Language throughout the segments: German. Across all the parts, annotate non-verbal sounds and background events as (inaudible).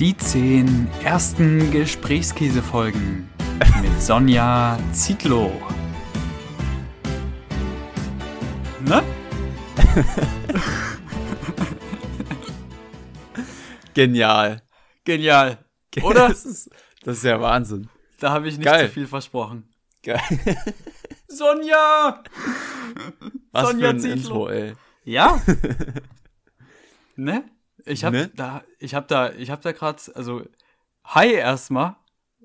Die zehn ersten Gesprächskäsefolgen mit Sonja Zietlow. Ne? (laughs) Genial. Genial. Oder? (laughs) Das ist, das ist ja Wahnsinn. Da habe ich nicht Geil. zu viel versprochen. Geil. (laughs) Sonja! Was Sonja für ein Zietlow. Intro, ey. Ja? ne? Ich habe Ne? da, ich habe da, ich habe da gerade, also Hi erstmal,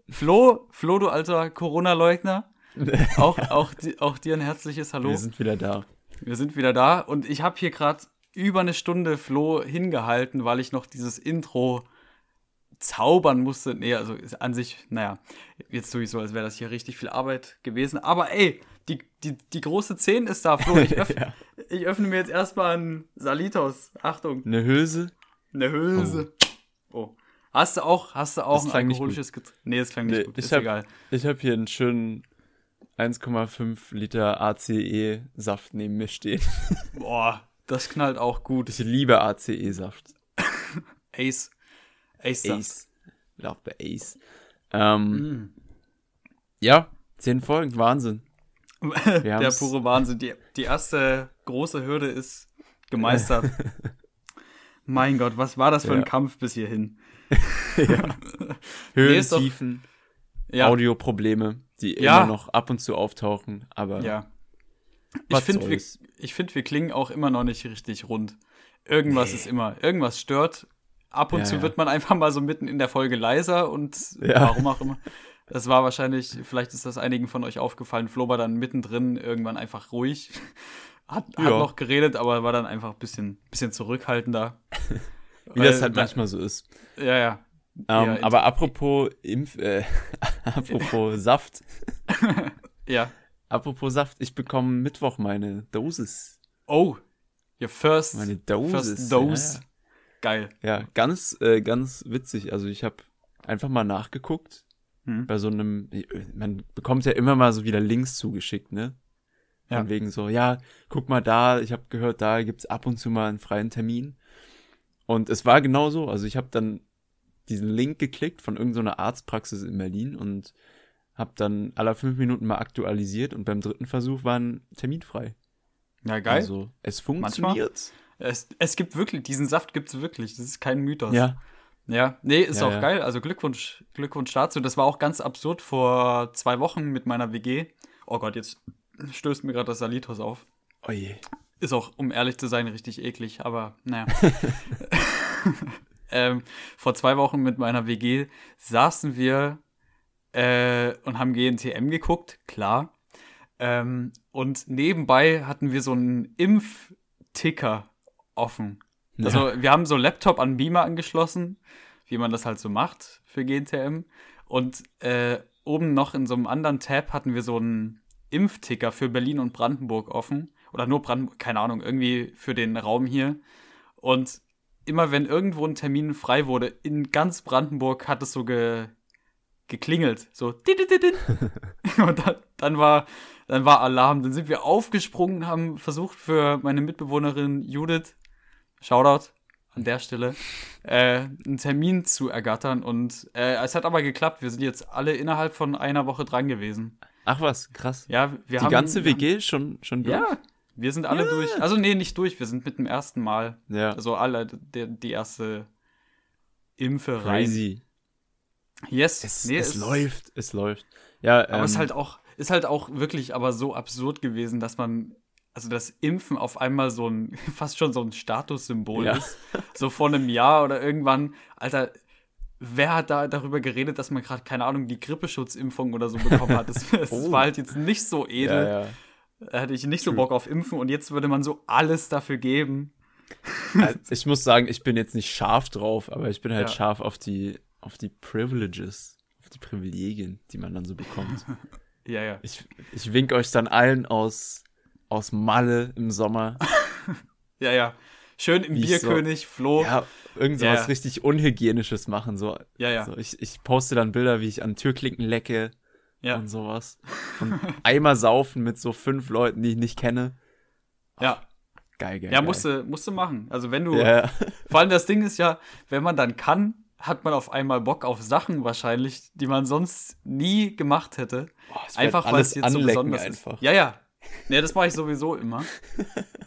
Flo, Flo, du alter Corona-Leugner. (laughs) Auch, auch, auch dir ein herzliches Hallo. Wir sind wieder da. Wir sind wieder da und ich habe hier gerade über eine Stunde Flo hingehalten, weil ich noch dieses Intro zaubern musste. Nee, also an sich, naja, jetzt tue ich so, als wäre das hier richtig viel Arbeit gewesen. Aber ey, die, die, die große 10 ist da, Flo. Ich, (laughs) öff Ja. ich öffne mir jetzt erstmal einen Salitos. Achtung, Eine Hülse? Eine Hülse. Oh. Hast du auch, hast du auch Das ein alkoholisches Getränk? Nee, das klang nicht Nee, gut. ich Ist hab- egal. Ich habe hier einen schönen 1,5 Liter ACE-Saft neben mir stehen. (laughs) Boah, das knallt auch gut. Ich liebe ACE-Saft. (laughs) Ace. Ace. Saft. Ace. Love the Ace. Ähm, Mm. ja, 10 Folgen, Wahnsinn. (laughs) Der pure Wahnsinn. Die, die erste große Hürde ist gemeistert. Mein Gott, was war das für ein Ja. Kampf bis hierhin? (laughs) (laughs) Höhen, ist doch- Tiefen, Ja, Audioprobleme, die Ja. immer noch ab und zu auftauchen, aber ja. Ich finde, wir, ich find, wir klingen auch immer noch nicht richtig rund. Irgendwas ist immer, irgendwas stört. Ab und Ja, zu ja. wird man einfach mal so mitten in der Folge leiser und Ja. warum auch immer. Das war wahrscheinlich, vielleicht ist das einigen von euch aufgefallen, Flo war dann mittendrin irgendwann einfach ruhig. Hat, hat Ja. noch geredet, aber war dann einfach ein bisschen, bisschen zurückhaltender. (laughs) wie das halt manchmal so ist. Ja, ja. Ähm, Ja, aber apropos Impf, äh, (laughs) apropos (laughs) Saft, Ja. apropos Saft, ich bekomme Mittwoch meine Dosis. Oh, your first, Meine Dosis. first dose. Geil. Ja, ja. ja ganz, äh, ganz witzig. Also ich habe einfach mal nachgeguckt Hm. bei so einem, man bekommt ja immer mal so wieder Links zugeschickt, ne? Ja. Von wegen so, ja, guck mal da, ich habe gehört, da gibt's ab und zu mal einen freien Termin. Und es war genau so. Also ich habe dann diesen Link geklickt von irgendeiner Arztpraxis in Berlin und habe dann alle fünf Minuten mal aktualisiert und beim dritten Versuch war ein Termin frei. Ja, geil. Also es funktioniert. Es, es gibt wirklich, diesen Saft gibt es wirklich. Das ist kein Mythos. Ja, Ja, nee, ist Ja, auch ja. geil. Also Glückwunsch, Glückwunsch dazu. Das war auch ganz absurd vor zwei Wochen mit meiner WG. Oh Gott, jetzt stößt mir gerade das Salitos auf. oje. Ist auch, um ehrlich zu sein, richtig eklig, aber naja. (laughs) ähm, vor zwei Wochen mit meiner WG saßen wir äh, und haben GNTM geguckt, klar. Ähm, und nebenbei hatten wir so einen Impfticker offen. Also wir haben so Laptop an Beamer angeschlossen, wie man das halt so macht für GNTM. Und äh, oben noch in so einem anderen Tab hatten wir so einen Impfticker für Berlin und Brandenburg offen. Oder nur Brandenburg, keine Ahnung, irgendwie für den Raum hier. Und immer wenn irgendwo ein Termin frei wurde, in ganz Brandenburg hat es so ge geklingelt. So. (laughs) Und dann, dann, war, dann war Alarm. Dann sind wir aufgesprungen, haben versucht für meine Mitbewohnerin Judith, Shoutout an der Stelle, äh, einen Termin zu ergattern. Und äh, es hat aber geklappt. Wir sind jetzt alle innerhalb von einer Woche dran gewesen. Ach was, krass. Ja, wir Die haben. ganze WG schon, schon durch? ja, wir sind alle Ja. durch. Also, nee, nicht durch. Wir sind mit dem ersten Mal. Ja. Also, alle, der, die erste Impfe rein. Crazy. Yes. Es, nee, es läuft, es läuft. Ja, Aber ähm, es ist halt auch, ist halt auch wirklich aber so absurd gewesen, dass man, also das Impfen auf einmal so ein, (laughs) fast schon so ein Statussymbol Ja. ist. So vor einem Jahr oder irgendwann, Alter, wer hat da darüber geredet, dass man gerade, keine Ahnung, die Grippeschutzimpfung oder so bekommen hat? Das, das (laughs) Oh. war halt jetzt nicht so edel. ja, ja. Da hatte ich nicht so True. Bock auf Impfen und jetzt würde man so alles dafür geben. (laughs) Also, ich muss sagen, ich bin jetzt nicht scharf drauf, aber ich bin halt Ja. scharf auf die, auf die Privileges, auf die Privilegien, die man dann so bekommt. (laughs) Ja, ja. Ich, ich wink euch dann allen aus, aus Malle im Sommer. Ja, ja. Schön im ich so- Bierkönig, Flo. Ja, irgend so Ja. was richtig Unhygienisches machen. So. Ja, ja. So, ich, ich poste dann Bilder, wie ich an Türklinken lecke Ja. und sowas. Und (laughs) Eimer saufen mit so fünf Leuten, die ich nicht kenne. Ja. Geil, geil. Ja, musste, musste machen. Also wenn du, Ja, (laughs) vor allem das Ding ist ja, wenn man dann kann, hat man auf einmal Bock auf Sachen wahrscheinlich, die man sonst nie gemacht hätte. Wird einfach weil es jetzt so besonders einfach. ist. Ja, ja. Ja, das mache ich sowieso immer.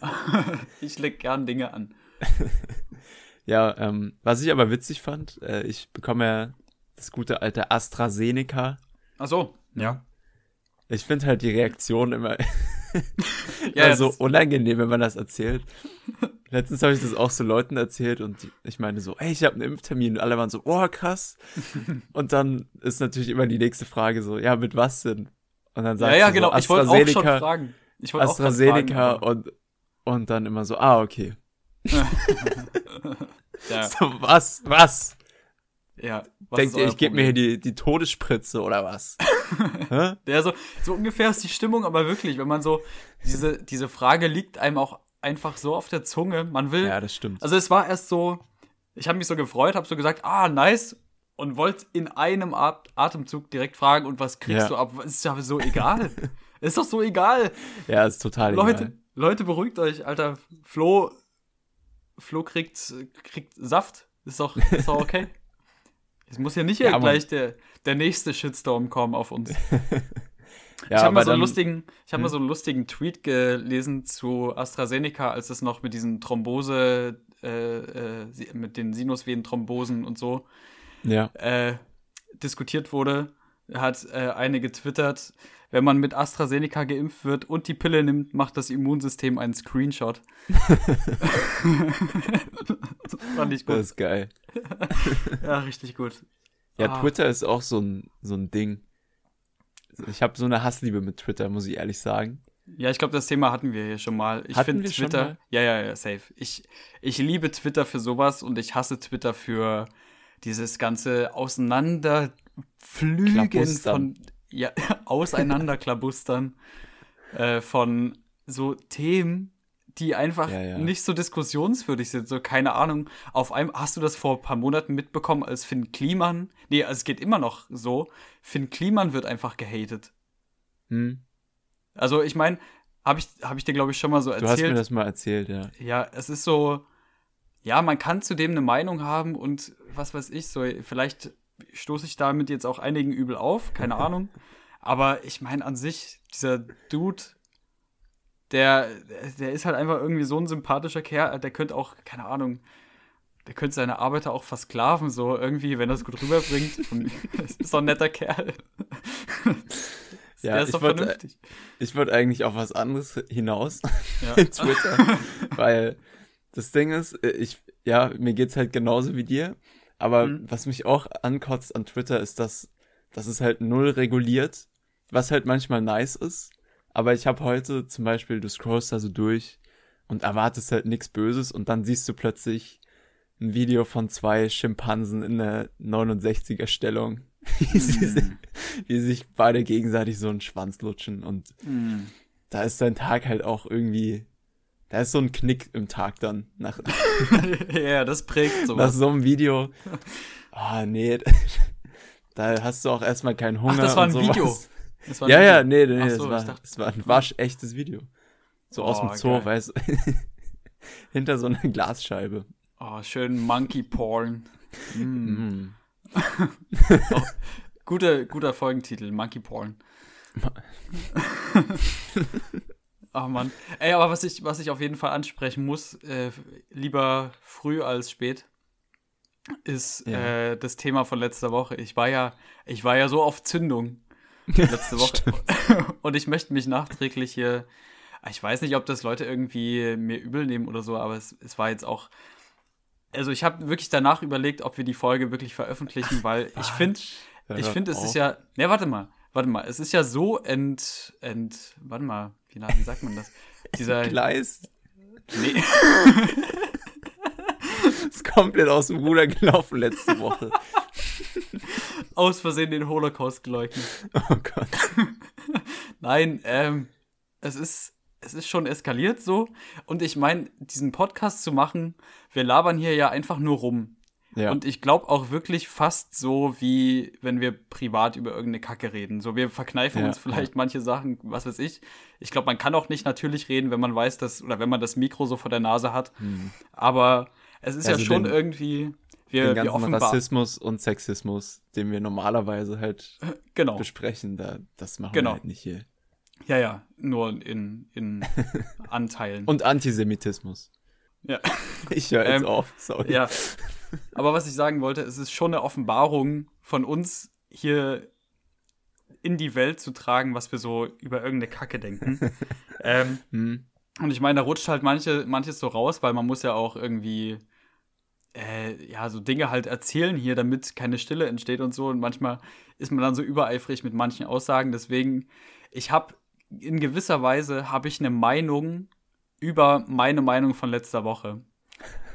(laughs) ich leg gern Dinge an. (laughs) Ja, ähm, was ich aber witzig fand, äh, ich bekomme ja das gute alte AstraZeneca. Ach so, ja. Ich finde halt die Reaktion immer, (laughs) Ja, immer so unangenehm, wenn man das erzählt. Letztens habe ich das auch so Leuten erzählt und die, ich meine so, ey, ich habe einen Impftermin. Und alle waren so, oh, krass. und dann ist natürlich immer die nächste Frage so, ja, mit was denn? Und dann Ja, sagt ja, sie genau. so, ich wollte auch schon fragen. Ich AstraZeneca fragen, aber- und, und dann immer so, ah, okay. (laughs) ja, So, was, was? ja. Was Denkt ihr, ich gebe mir hier die, die Todesspritze oder was? (laughs) Ja, so, so ungefähr ist die Stimmung, aber wirklich, wenn man so, diese, diese Frage liegt einem auch einfach so auf der Zunge. Man will, Ja, das stimmt. also es war erst so, ich habe mich so gefreut, habe so gesagt, ah, nice, und wollte in einem At Atemzug direkt fragen, und was kriegst Ja. du ab? Ist ja so egal. (laughs) ist doch so egal. ja, ist total Leute, egal. Leute, beruhigt euch, Alter. Flo, Flo kriegt, kriegt Saft. Ist doch, ist doch okay. (laughs) Es muss ja nicht Ja, gleich der, der nächste Shitstorm kommen auf uns. (laughs) Ja, ich habe mal, so einen lustigen, ich hab mal Hm? so einen lustigen Tweet gelesen zu AstraZeneca, als es noch mit diesen Thrombose, äh, äh, mit den Sinusvenenthrombosen und so Ja. äh, diskutiert wurde, hat äh, eine getwittert, wenn man mit AstraZeneca geimpft wird und die Pille nimmt, macht das Immunsystem einen Screenshot. das (laughs) fand ich Das gut. ist geil. (laughs) Ja, richtig gut. Ja, Ah. Twitter ist auch so ein, so ein Ding. Ich habe so eine Hassliebe mit Twitter, muss ich ehrlich sagen. Ja, ich glaube, das Thema hatten wir hier schon mal. Ich finde Twitter. Ja, ja, ja, safe. Ich, ich liebe Twitter für sowas und ich hasse Twitter für dieses ganze Auseinanderpflügen Klabustern. von. Ja, (laughs) Auseinanderklabustern äh, von so Themen, die einfach Ja, ja. nicht so diskussionswürdig sind. So, keine Ahnung. Auf einmal, hast du das vor ein paar Monaten mitbekommen, als Finn Kliman. Nee, es geht immer noch so. Finn Kliman wird einfach gehatet. Hm? Also ich meine, habe ich, hab ich dir, glaube ich, schon mal so Du hast mir erzählt. das mal erzählt, ja. ja, es ist so, ja, man kann zu dem eine Meinung haben und was weiß ich, so, vielleicht stoße ich damit jetzt auch einigen übel auf, keine (laughs) Ahnung. Aber ich meine an sich, dieser Dude, der, der ist halt einfach irgendwie so ein sympathischer Kerl, der könnte auch, keine Ahnung, der könnte seine Arbeiter auch versklaven, so irgendwie, wenn er es gut rüberbringt. Das (laughs) ist doch ein netter Kerl. Ja, der ist ich doch wollte- vernünftig. Ich würde eigentlich auf was anderes hinaus Ja. (laughs) mit Twitter, weil das Ding ist, äh, ich, ja, mir geht's halt genauso wie dir, aber Mhm. was mich auch ankotzt an Twitter ist, dass, dass es halt null reguliert, was halt manchmal nice ist, aber ich habe heute zum Beispiel, du scrollst da so durch und erwartest halt nichts Böses und dann siehst du plötzlich ein Video von zwei Schimpansen in der 69er Stellung, (laughs) wie, sie, Mhm. wie sich beide gegenseitig so einen Schwanz lutschen und Mhm. da ist dein Tag halt auch irgendwie, da ist so ein Knick im Tag dann nach, (laughs) ja, das prägt (laughs) nach sowas. so einem Video. (laughs) Ah, nee, da hast du auch erstmal keinen Hunger. Ach, das war ein. Video. Das war ein Ja, Video. ja, nee, nee, das, so, ich war, dachte- das war ein waschechtes Video. So aus dem Oh, Zoo, geil. weißt du. Hinter so einer Glasscheibe. Oh, schön Monkey Porn. Mm. Mm. Guter, guter Folgentitel, Monkey Porn. Ach Mann. Ey, aber was ich, was ich auf jeden Fall ansprechen muss, äh, lieber früh als spät, ist Ja. äh, das Thema von letzter Woche. Ich war ja, ich war ja so auf Zündung (laughs) letzte Woche. Und ich möchte mich nachträglich hier, ich weiß nicht, ob das Leute irgendwie mir übel nehmen oder so, aber es, es war jetzt auch. Also ich habe wirklich danach überlegt, ob wir die Folge wirklich veröffentlichen, weil ich finde, ich finde, es auf. ist ja. Ne, warte mal, warte mal, es ist ja so ent, ent, warte mal, wie, na- wie sagt man das? (laughs) Dieser, Gleis nee, (laughs) ist komplett aus dem Ruder gelaufen letzte Woche. (laughs) aus Versehen den Holocaust geleugnet. Oh Gott. Nein, ähm, es ist, es ist schon eskaliert so. Und ich meine, diesen Podcast zu machen, wir labern hier ja einfach nur rum. Ja. Und ich glaube auch wirklich fast so, wie wenn wir privat über irgendeine Kacke reden. So, wir verkneifen Ja, uns vielleicht manche Sachen, was weiß ich. Ich glaube, man kann auch nicht natürlich reden, wenn man weiß, dass, oder wenn man das Mikro so vor der Nase hat. Hm. Aber es ist ja Also schon den- irgendwie, Wir, den wir ganzen offenbar. Rassismus und Sexismus, den wir normalerweise halt (laughs) Genau. besprechen, da, das machen Genau. wir halt nicht hier. Ja, ja. Nur in, in (laughs) Anteilen. Und Antisemitismus. ja. Ich höre jetzt Ähm, auf, sorry. Ja. Aber was ich sagen wollte, es ist schon eine Offenbarung von uns hier in die Welt zu tragen, was wir so über irgendeine Kacke denken. (laughs) ähm, Hm. und ich meine, da rutscht halt manche, manches so raus, weil man muss ja auch irgendwie äh, ja, so Dinge halt erzählen hier, damit keine Stille entsteht und so. Und manchmal ist man dann so übereifrig mit manchen Aussagen. Deswegen, ich habe in gewisser Weise habe ich eine Meinung über meine Meinung von letzter Woche.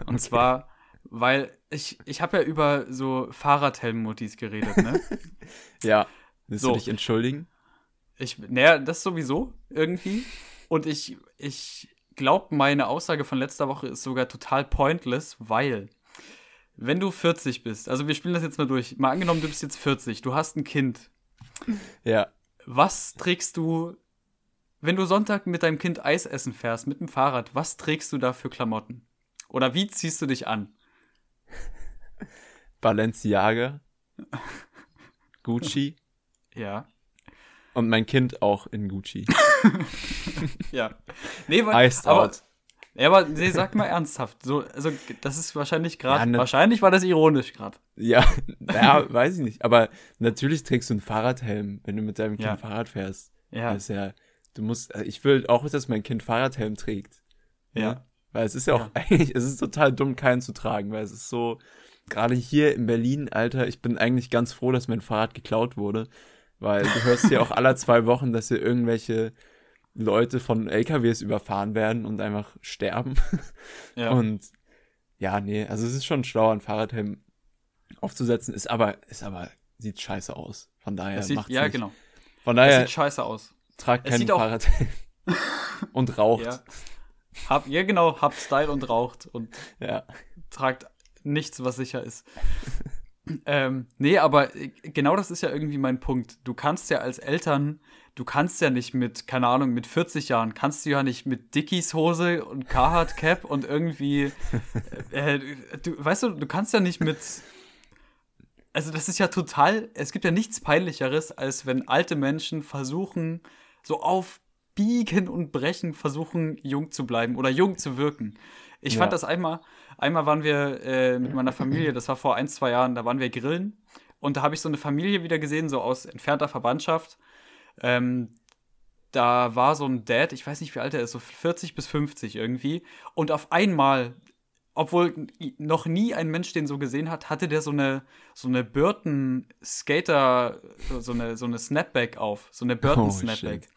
Und Okay. zwar, weil ich, ich habe ja über so Fahrradhelm-Mutis geredet, ne? (laughs) Ja. Willst So. du dich entschuldigen? Ich, naja, das sowieso irgendwie. Und ich, ich glaube, meine Aussage von letzter Woche ist sogar total pointless, weil, wenn du 40 bist, also wir spielen das jetzt mal durch, mal angenommen, du bist jetzt 40, du hast ein Kind. Ja. Was trägst du, wenn du Sonntag mit deinem Kind Eis essen fährst, mit dem Fahrrad, was trägst du da für Klamotten? Oder wie ziehst du dich an? Balenciaga. (laughs) Gucci. Ja. Und mein Kind auch in Gucci. (laughs) Ja. Nee, weil, Iced aber, out. Ja, aber nee, sag mal ernsthaft. So, also, das ist wahrscheinlich gerade. Ja, ne- wahrscheinlich war das ironisch gerade. Ja, (laughs) naja, weiß ich nicht. Aber natürlich trägst du einen Fahrradhelm, wenn du mit deinem Kind Ja. Fahrrad fährst. Ja. Das ist ja, du musst, ich will auch, dass mein Kind Fahrradhelm trägt. Ja. Weil es ist ja auch Ja. eigentlich, es ist total dumm, keinen zu tragen, weil es ist so, gerade hier in Berlin, Alter, ich bin eigentlich ganz froh, dass mein Fahrrad geklaut wurde. Weil du hörst hier auch (laughs) alle zwei Wochen, dass hier irgendwelche Leute von LKWs überfahren werden und einfach sterben. Ja. (laughs) Und ja, nee, also es ist schon schlau, einen Fahrradhelm aufzusetzen, ist aber, ist aber, sieht scheiße aus. Von daher Es sieht, macht's ja, nicht. genau. Von Es daher sieht scheiße aus. tragt es keinen Fahrradhelm. (laughs) und raucht. Ja. Hab, ja, genau, habt Style und raucht und Ja. tragt nichts, was sicher ist. (laughs) ähm, nee, aber äh, genau das ist ja irgendwie mein Punkt. Du kannst ja als Eltern, du kannst ja nicht mit, keine Ahnung, mit 40 Jahren, kannst du ja nicht mit Dickies Hose und Carhartt Cap und irgendwie, (laughs) äh, du, weißt du, du kannst ja nicht mit, also das ist ja total, es gibt ja nichts peinlicheres, als wenn alte Menschen versuchen, so auf Biegen und Brechen versuchen, jung zu bleiben oder jung zu wirken. Ich Ja. fand das einmal, einmal waren wir äh, mit meiner Familie, das war vor ein, zwei Jahren, da waren wir grillen und da habe ich so eine Familie wieder gesehen, so aus entfernter Verwandtschaft. Ähm, da war so ein Dad, ich weiß nicht, wie alt er ist, so 40 bis 50 irgendwie. Und auf einmal, obwohl noch nie ein Mensch den so gesehen hat, hatte der so eine, so eine Burton-Skater, so eine, so eine Snapback auf. So eine Burton-Snapback. shit.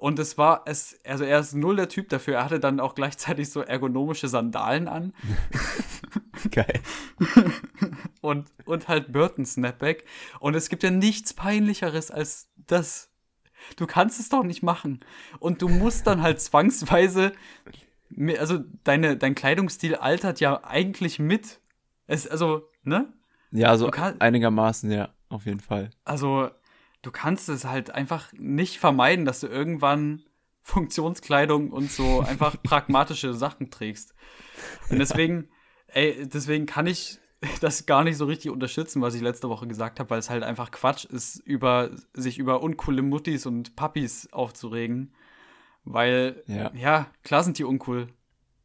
Und es war, es, also er ist null der Typ dafür. Er hatte dann auch gleichzeitig so ergonomische Sandalen an (laughs) Geil. (laughs) und, und halt Burton Snapback. Und es gibt ja nichts peinlicheres als das. Du kannst es doch nicht machen. Und du musst dann halt zwangsweise, also deine, dein Kleidungsstil altert ja eigentlich mit. Es, also, ne? Ja, so Du kann- einigermaßen, ja, auf jeden Fall. Also, du kannst es halt einfach nicht vermeiden, dass du irgendwann (laughs) Funktionskleidung und so einfach (laughs) pragmatische Sachen trägst. Und deswegen, ey, deswegen kann ich (laughs) das gar nicht so richtig unterstützen, was ich letzte Woche gesagt habe, weil es halt einfach Quatsch ist, über sich über uncoole Muttis und Papis aufzuregen. Weil, Ja. ja, klar sind die uncool.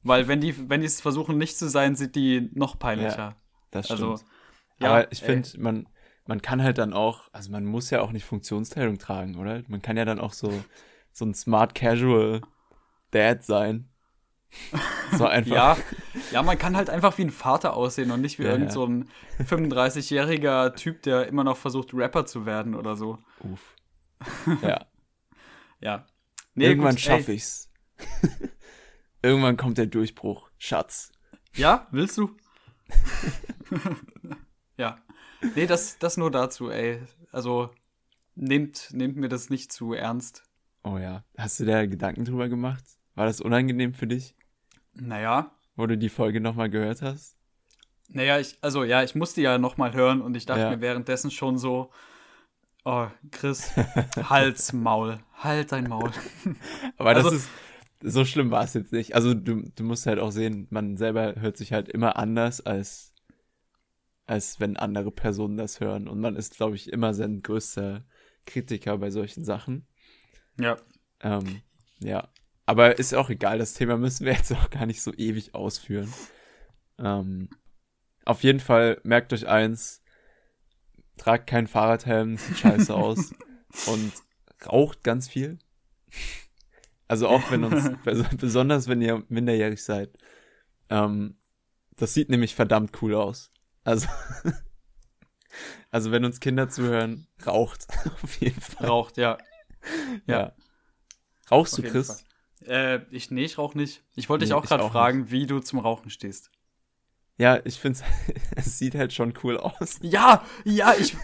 Weil wenn die, wenn die es versuchen nicht zu sein, sind die noch peinlicher. Das stimmt. Also, ja, Aber ich finde, man, man kann halt dann auch, also man muss ja auch nicht Funktionsteilung tragen, oder? Man kann ja dann auch so, so ein Smart Casual Dad sein. So (laughs) einfach. Ja, ja, man kann halt einfach wie ein Vater aussehen und nicht wie Ja, irgend so ein 35-jähriger Typ, der immer noch versucht, Rapper zu werden oder so. Uff. Ja. (laughs) Ja. Nee, Irgendwann schaffe ich's. (laughs) Irgendwann kommt der Durchbruch. Schatz. Ja, willst du? ja. Nee, das, das nur dazu, ey. Also, nehmt, nehmt mir das nicht zu ernst. Oh ja. Hast du da Gedanken drüber gemacht? War das unangenehm für dich, Naja. wo du die Folge nochmal gehört hast? Naja, ich, also ja, ich musste ja nochmal hören und ich dachte Ja. mir währenddessen schon so, oh, Chris, Hals, (laughs) Maul, halt dein Maul. (laughs) Aber das Also- ist, so schlimm war es jetzt nicht. Also du, du musst halt auch sehen, man selber hört sich halt immer anders als als wenn andere Personen das hören. Und man ist, glaube ich, immer sein größter Kritiker bei solchen Sachen. Ja. Ähm, ja. Aber ist auch egal, das Thema müssen wir jetzt (laughs) auch gar nicht so ewig ausführen. Ähm, auf jeden Fall merkt euch eins, tragt keinen Fahrradhelm, sieht scheiße (laughs) aus und raucht ganz viel. Also auch wenn uns, (laughs) besonders wenn ihr minderjährig seid. Ähm, das sieht nämlich verdammt cool aus. Also, (laughs) also wenn uns Kinder zuhören, raucht (laughs) auf jeden Fall. Raucht, ja. Ja. ja. Rauchst auf du, Chris? Äh, ich, nee, ich rauch nicht. Ich wollte nee, dich auch gerade fragen, nicht. wie du zum Rauchen stehst. Ja, ich finde (laughs) es sieht halt schon cool aus. Ja, ja, ich,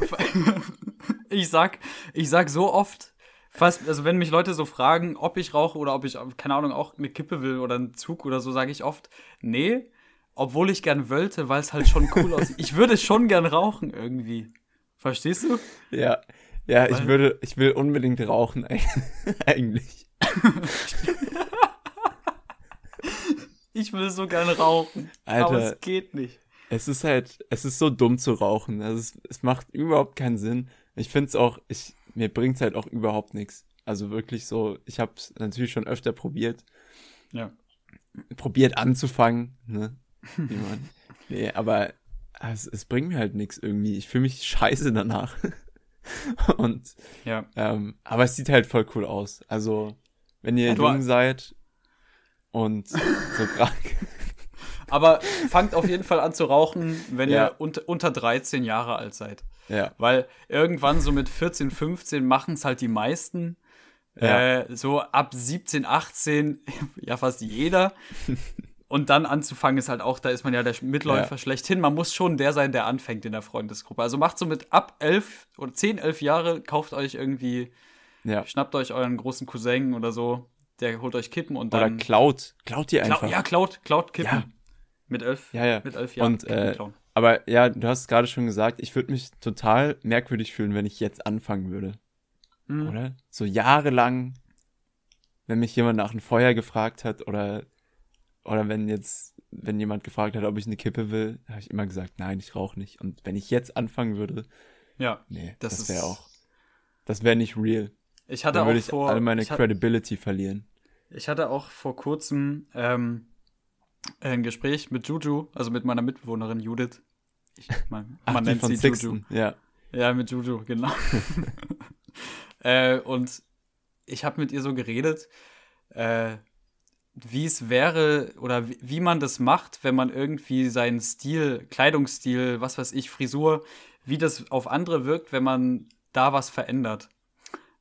ich sag, ich sag so oft, fast, also wenn mich Leute so fragen, ob ich rauche oder ob ich, keine Ahnung, auch eine Kippe will oder einen Zug oder so, sage ich oft, nee, obwohl ich gern wollte, weil es halt schon cool aussieht. Ich würde schon gern rauchen irgendwie. Verstehst du? Ja, ja, weil ich würde, ich will unbedingt rauchen (laughs) eigentlich. ich will so gern rauchen, Alter, aber es geht nicht. Es ist halt, es ist so dumm zu rauchen. Also es, es macht überhaupt keinen Sinn. Ich finde es auch, ich, mir bringt es halt auch überhaupt nichts. Also wirklich so, ich habe es natürlich schon öfter probiert. Ja. Probiert anzufangen, ne? (laughs) Nee, aber es, es bringt mir halt nichts irgendwie. Ich fühle mich scheiße danach. (laughs) Und ja. Ähm, aber es sieht halt voll cool aus. Also, wenn ihr jung seid und (laughs) so krank. Aber fangt auf jeden Fall an zu rauchen, wenn ja. ihr unter, unter 13 Jahre alt seid. Ja. Weil irgendwann so mit 14, 15 machen es halt die meisten. Ja. Äh, so ab 17, 18, ja fast jeder. Und dann anzufangen ist halt auch, da ist man ja der Mitläufer ja. schlechthin. Man muss schon der sein, der anfängt in der Freundesgruppe. Also macht so mit ab 11 oder 10, 11 Jahre, kauft euch irgendwie, ja. schnappt euch euren großen Cousin oder so, der holt euch Kippen und dann. Oder klaut. Klaut ihr einfach. Klau, ja, klaut, klaut Kippen. Ja. Mit elf, ja, ja. mit elf Jahren. Und, äh, aber ja, du hast gerade schon gesagt, ich würde mich total merkwürdig fühlen, wenn ich jetzt anfangen würde. Mhm. Oder? So jahrelang, wenn mich jemand nach einem Feuer gefragt hat oder oder wenn jetzt, wenn jemand gefragt hat, ob ich eine Kippe will, habe ich immer gesagt, nein, ich rauche nicht. Und wenn ich jetzt anfangen würde, ja, nee, das, das wäre auch, das wäre nicht real. Ich hatte Dann würde ich vor, all meine Credibility verlieren. Ich hatte auch vor kurzem ähm, ein Gespräch mit Juju, also mit meiner Mitbewohnerin Judith. Ich, (laughs) man, Ach, man nennt sie Sixten. Juju. Ja. Ja, mit Juju, genau. (laughs) äh, und ich habe mit ihr so geredet. Äh, wie es wäre oder wie, wie man das macht, wenn man irgendwie seinen Stil, Kleidungsstil, was weiß ich, Frisur, wie das auf andere wirkt, wenn man da was verändert.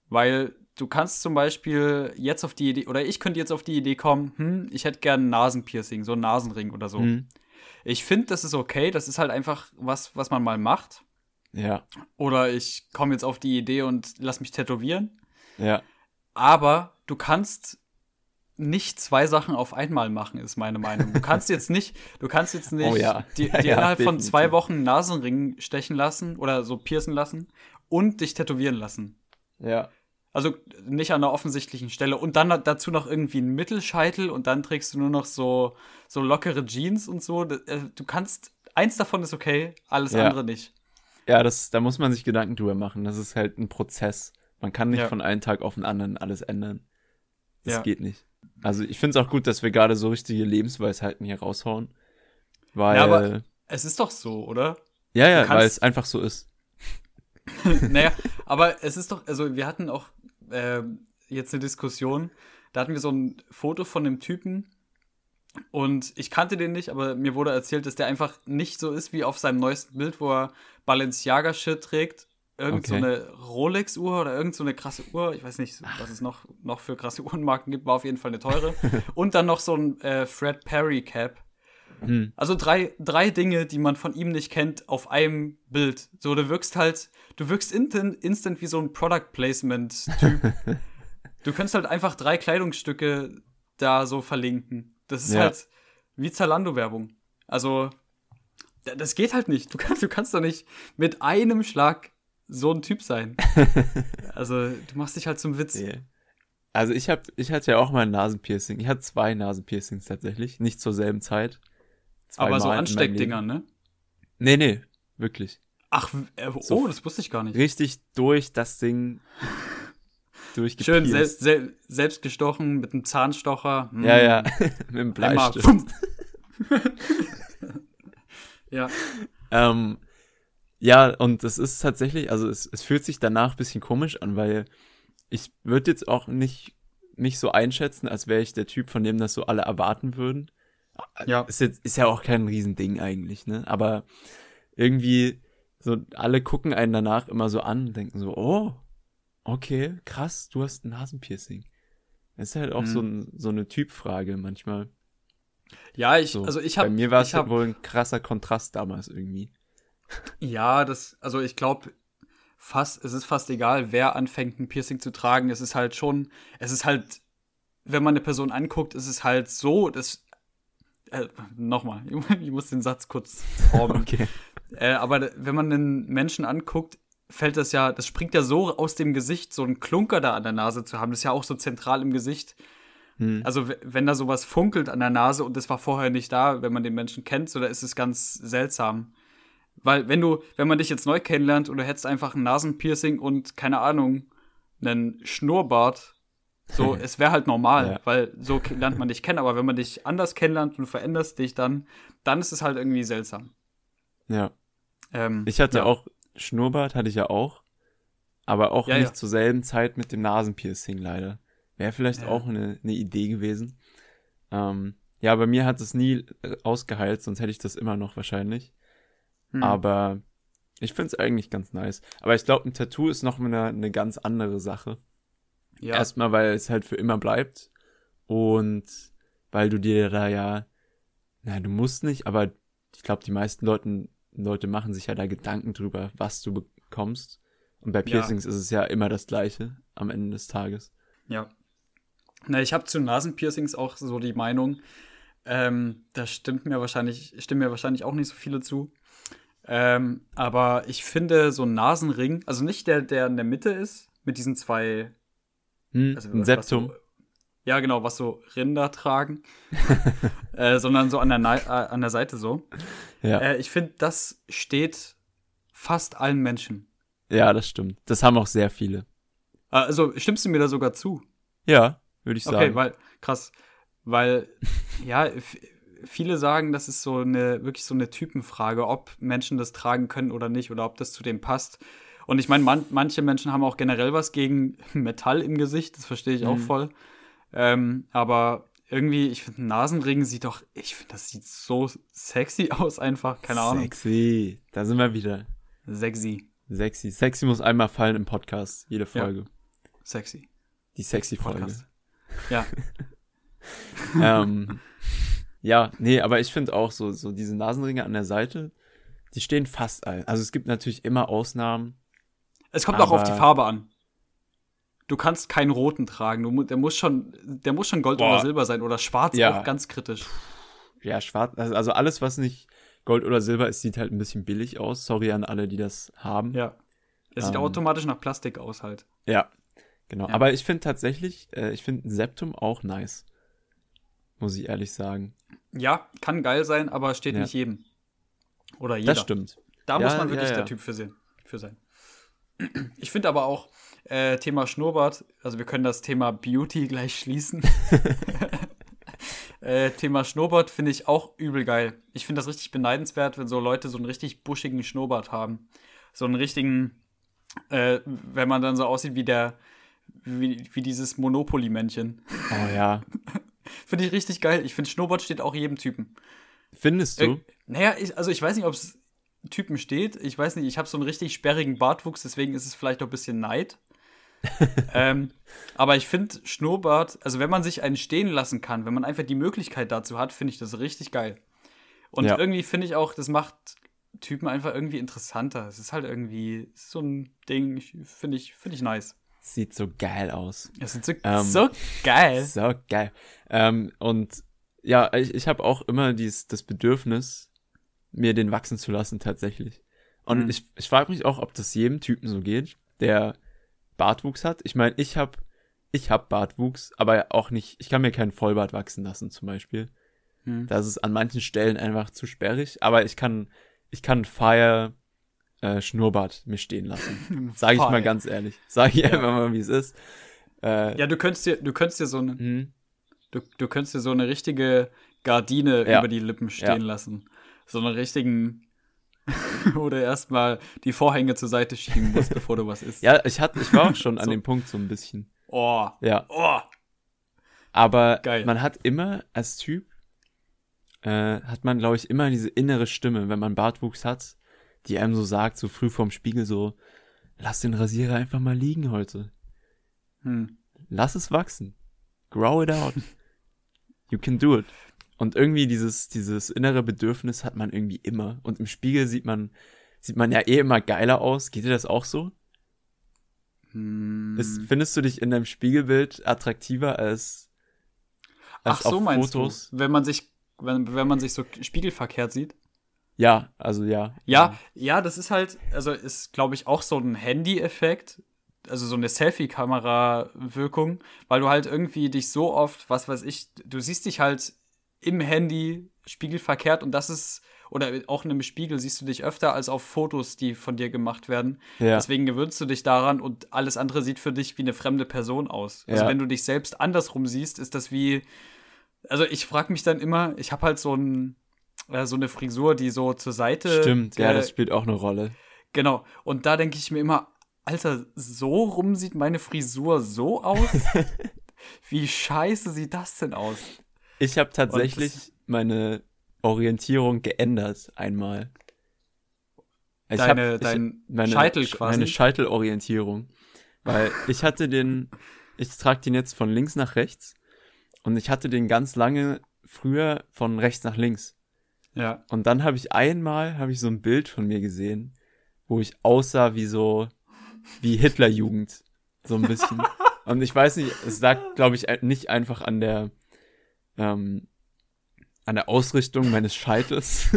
Weil du kannst zum Beispiel jetzt auf die Idee, oder ich könnte jetzt auf die Idee kommen, hm, ich hätte gern ein Nasenpiercing, so ein Nasenring oder so. Mhm. Ich finde, das ist okay, das ist halt einfach was, was man mal macht. Ja. Oder ich komme jetzt auf die Idee und lass mich tätowieren. Ja. Aber du kannst nicht zwei Sachen auf einmal machen, ist meine Meinung. Du kannst jetzt nicht, du kannst jetzt (laughs) nicht oh ja. dir, (laughs) dir ja, innerhalb von zwei Wochen Nasenring stechen lassen oder so piercen lassen und dich tätowieren lassen. Ja. Also nicht an einer offensichtlichen Stelle und dann dazu noch irgendwie einen Mittelscheitel und dann trägst du nur noch so, so lockere Jeans und so. Äh, du kannst, eins davon ist okay, alles ja. andere nicht. Ja, das, da muss man sich Gedanken drüber machen. Das ist halt ein Prozess. Man kann nicht ja. von einem Tag auf den anderen alles ändern. Das ja. geht nicht. Also ich finde es auch gut, dass wir gerade so richtige Lebensweisheiten hier raushauen. Weil. Ja, aber es ist doch so, oder? Ja, ja, weil es einfach so ist. (laughs) naja, aber es ist doch, also wir hatten auch äh, jetzt eine Diskussion, da hatten wir so ein Foto von einem Typen und ich kannte den nicht, aber mir wurde erzählt, dass der einfach nicht so ist wie auf seinem neuesten Bild, wo er Balenciaga-Shit trägt irgend okay. so eine Rolex-Uhr oder irgend so eine krasse Uhr, ich weiß nicht, was es noch, noch für krasse (laughs) Uhrenmarken gibt, war auf jeden Fall eine teure. (laughs) und dann noch so ein äh, Fred Perry Cap. Hm. Also drei, drei Dinge, die man von ihm nicht kennt, auf einem Bild. So, du wirkst halt, du wirkst instant, instant wie so ein Product Placement-Typ. (laughs) du könntest halt einfach drei Kleidungsstücke da so verlinken. Das ist ja. halt wie Zalando-Werbung. Also, das geht halt nicht. Du kannst, du kannst doch nicht mit einem Schlag so ein Typ sein. (laughs) also, du machst dich halt zum Witz. Yeah. Also, ich hab, ich hatte ja auch mal ein Nasenpiercing. Ich hatte zwei Nasenpiercings tatsächlich. Nicht zur selben Zeit. Zwei Aber so Ansteckdinger, ne? Nee, nee. Wirklich. Ach, äh, oh, So- das wusste ich gar nicht. Richtig durch das Ding (laughs) Schön, durchgepierst. selbst, sel selbst gestochen mit einem Zahnstocher. Hm. Ja, ja. (laughs) Mit dem Einmal. Bleistift. Ja. Ähm, ja, und es ist tatsächlich, also es, es fühlt sich danach ein bisschen komisch an, weil ich würde jetzt auch nicht mich so einschätzen, als wäre ich der Typ, von dem das so alle erwarten würden. Ja. Ist jetzt, ist ja auch kein Riesending eigentlich, ne? Aber irgendwie, so, alle gucken einen danach immer so an und denken so, oh, okay, krass, du hast ein Nasenpiercing. Das ist halt auch Mhm. so, ein, so eine Typfrage manchmal. Ja, ich, So. also ich Bei habe. mir war es hab, wohl ein krasser Kontrast damals irgendwie. Ja, das, also ich glaube, fast, es ist fast egal, wer anfängt, ein Piercing zu tragen. Es ist halt schon, es ist halt, wenn man eine Person anguckt, ist es halt so, dass. Äh, Nochmal, (laughs) ich muss den Satz kurz formen. (laughs) Okay. Äh, aber wenn man einen Menschen anguckt, fällt das ja, das springt ja so aus dem Gesicht, so einen Klunker da an der Nase zu haben. Das ist ja auch so zentral im Gesicht. Hm. Also, wenn da sowas funkelt an der Nase und das war vorher nicht da, wenn man den Menschen kennt, so, da ist es ganz seltsam. Weil, wenn du, wenn man dich jetzt neu kennenlernt und du hättest einfach ein Nasenpiercing und, keine Ahnung, einen Schnurrbart, so, (laughs) es wäre halt normal, Ja. weil so lernt man dich kennen. Aber wenn man dich anders kennenlernt und du veränderst dich dann, dann ist es halt irgendwie seltsam. Ja. Ähm, Ich hatte ja. auch Schnurrbart, hatte ich ja auch. Aber auch Ja, nicht zur selben Zeit mit dem Nasenpiercing leider. Wäre vielleicht auch eine, eine Idee gewesen. Ähm, ja, bei mir hat es nie äh, ausgeheilt, sonst hätte ich das immer noch wahrscheinlich. Hm. Aber ich finde es eigentlich ganz nice. Aber ich glaube, ein Tattoo ist noch eine, eine ganz andere Sache. ja. Erstmal, weil es halt für immer bleibt. Und weil du dir da ja, na, du musst nicht, aber ich glaube, die meisten Leuten, Leute machen sich ja da Gedanken drüber, was du bekommst. Und bei Ja. Piercings ist es ja immer das Gleiche am Ende des Tages. Ja. Na, ich habe zu Nasenpiercings auch so die Meinung, ähm, da stimmt mir wahrscheinlich, stimmen mir wahrscheinlich auch nicht so viele zu. Ähm, aber ich finde so ein Nasenring, also nicht der, der in der Mitte ist, mit diesen zwei, Hm, also ein Septum. So, ja, genau, was so Rinder tragen, (laughs) äh, sondern so an der, Nei- äh, an der Seite so. ja. Äh, ich finde, das steht fast allen Menschen. ja, das stimmt. Das haben auch sehr viele. Äh, Also stimmst du mir da sogar zu? Ja, würde ich sagen. Okay, weil, krass, weil, ja, viele sagen, das ist so eine, wirklich so eine Typenfrage, ob Menschen das tragen können oder nicht oder ob das zu dem passt. Und ich meine, man, manche Menschen haben auch generell was gegen (laughs) Metall im Gesicht, das verstehe ich auch Mhm. voll. Ähm, aber irgendwie, ich finde, Nasenring sieht doch, ich finde, das sieht so sexy (laughs) aus einfach, keine Ahnung. Sexy. Da sind wir wieder. Sexy, Sexy. Sexy muss einmal fallen im Podcast, jede Ja. Folge. sexy. Die Sexy-Folge. Podcast. Ja, (laughs) ähm, ja, nee, aber ich finde auch so, so diese Nasenringe an der Seite, die stehen fast ein. Also es gibt natürlich immer Ausnahmen. Es kommt auch auf die Farbe an. Du kannst keinen roten tragen. Du, der, muss schon, der muss schon Gold Boah. oder Silber sein oder schwarz Ja. auch ganz kritisch. Ja, schwarz, also also alles, was nicht Gold oder Silber ist, sieht halt ein bisschen billig aus. Sorry an alle, die das haben. Ja. Es sieht Ähm. automatisch nach Plastik aus halt. Ja, genau. Ja. Aber ich finde tatsächlich, äh, ich finde ein Septum auch nice. Muss ich ehrlich sagen. Ja, kann geil sein, aber steht Ja. nicht jedem. Oder jeder. Das stimmt. Da Ja, muss man wirklich ja, der Typ für, sehen, für sein. Ich finde aber auch äh, Thema Schnurrbart, also wir können das Thema Beauty (laughs) gleich schließen. (laughs) äh, Thema Schnurrbart finde ich auch übel geil. Ich finde das richtig beneidenswert, wenn so Leute so einen richtig buschigen Schnurrbart haben. So einen richtigen, äh, wenn man dann so aussieht wie der, wie, wie dieses Monopoly-Männchen. Oh ja. (laughs) Finde ich richtig geil. Ich finde, Schnurrbart steht auch jedem Typen. Findest du? Ir- Naja, ich, also ich weiß nicht, ob es Typen steht. Ich weiß nicht, ich habe so einen richtig sperrigen Bartwuchs, deswegen ist es vielleicht auch ein bisschen Neid. (laughs) ähm, aber ich finde Schnurrbart, also wenn man sich einen stehen lassen kann, wenn man einfach die Möglichkeit dazu hat, finde ich das richtig geil. Und Ja. irgendwie finde ich auch, das macht Typen einfach irgendwie interessanter. Es ist halt irgendwie so ein Ding, finde ich, finde ich nice. Sieht so geil aus. Es ist so, Ähm, so geil. So geil. Ähm, und ja, ich, ich habe auch immer dies, das Bedürfnis, mir den wachsen zu lassen, tatsächlich. Und Mhm. ich, ich frage mich auch, ob das jedem Typen so geht, der Bartwuchs hat. Ich meine, ich habe ich hab Bartwuchs, aber auch nicht, ich kann mir keinen Vollbart wachsen lassen, zum Beispiel. Hm. Das ist an manchen Stellen einfach zu sperrig, aber ich kann, ich kann Fire äh, Schnurrbart mir stehen lassen. (laughs) Sage ich mal ganz ehrlich. Sage ich Ja. einfach mal, wie es ist. Äh, Ja, du könntest dir, du könntest dir so eine, hm, du, du könntest dir so eine richtige Gardine Ja. über die Lippen stehen Ja. lassen. So einen richtigen, (laughs) wo du erstmal die Vorhänge zur Seite schieben musst, (laughs) bevor du was isst. ja, ich, hatte, ich war auch schon an So. dem Punkt so ein bisschen. Oh, Ja. oh. Aber Geil. man hat immer als Typ, äh, hat man, glaube ich, immer diese innere Stimme, wenn man Bartwuchs hat, die einem so sagt, so früh vorm Spiegel, so, lass den Rasierer einfach mal liegen heute. Hm. Lass es wachsen. Grow it out. You can do it. Und irgendwie dieses, dieses innere Bedürfnis hat man irgendwie immer. Und im Spiegel sieht man, sieht man ja eh immer geiler aus. Geht dir das auch so? Hm. Ist, findest du dich in deinem Spiegelbild attraktiver als, als Ach so auf meinst Fotos? du, wenn man sich, wenn, wenn man sich so spiegelverkehrt sieht? Ja, also ja. Ja, ja, das ist halt, also ist, glaube ich, auch so ein Handy-Effekt, also so eine Selfie-Kamera-Wirkung, weil du halt irgendwie dich so oft, was weiß ich, du siehst dich halt im Handy spiegelverkehrt und das ist, oder auch in einem Spiegel siehst du dich öfter als auf Fotos, die von dir gemacht werden. Ja. Deswegen gewöhnst du dich daran und alles andere sieht für dich wie eine fremde Person aus. Also Ja. wenn du dich selbst andersrum siehst, ist das wie, also ich frage mich dann immer, ich habe halt so ein, äh, so eine Frisur, die so zur Seite Stimmt, ja, das spielt auch eine Rolle. Genau. Und da denke ich mir immer, Alter, so rum sieht meine Frisur so aus? (laughs) Wie scheiße sieht das denn aus? Ich habe tatsächlich meine Orientierung geändert einmal. Ich Deine- hab- dein meine, Scheitel Sch- quasi? Meine Scheitelorientierung. Weil ich hatte den, ich trage den jetzt von links nach rechts und ich hatte den ganz lange früher von rechts nach links. Ja. Und dann habe ich einmal, habe ich so ein Bild von mir gesehen, wo ich aussah wie so, wie Hitlerjugend. So ein bisschen. (laughs) Und ich weiß nicht, es lag, glaube ich, nicht einfach an der, ähm, an der Ausrichtung meines Scheitels.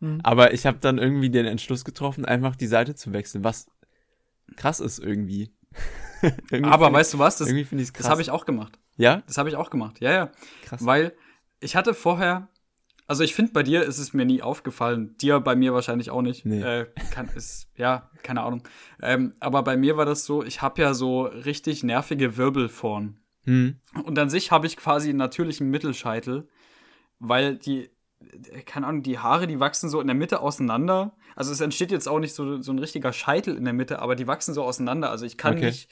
(laughs) Aber ich habe dann irgendwie den Entschluss getroffen, einfach die Seite zu wechseln, was krass ist irgendwie. (laughs) irgendwie Aber weißt du was? Das, irgendwie finde ich es krass. das habe ich auch gemacht. ja? Das habe ich auch gemacht. Ja, ja. Krass. Weil ich hatte vorher, also ich finde, bei dir ist es mir nie aufgefallen. Dir bei mir wahrscheinlich auch nicht. Nee. Äh, kann, ist, ja, keine Ahnung. Ähm, aber bei mir war das so, ich habe ja so richtig nervige Wirbel vorn. Hm. Und an sich habe ich quasi einen natürlichen Mittelscheitel, weil die, äh, keine Ahnung, die Haare, die wachsen so in der Mitte auseinander. Also es entsteht jetzt auch nicht so, so ein richtiger Scheitel in der Mitte, aber die wachsen so auseinander. Also ich kann Okay. nicht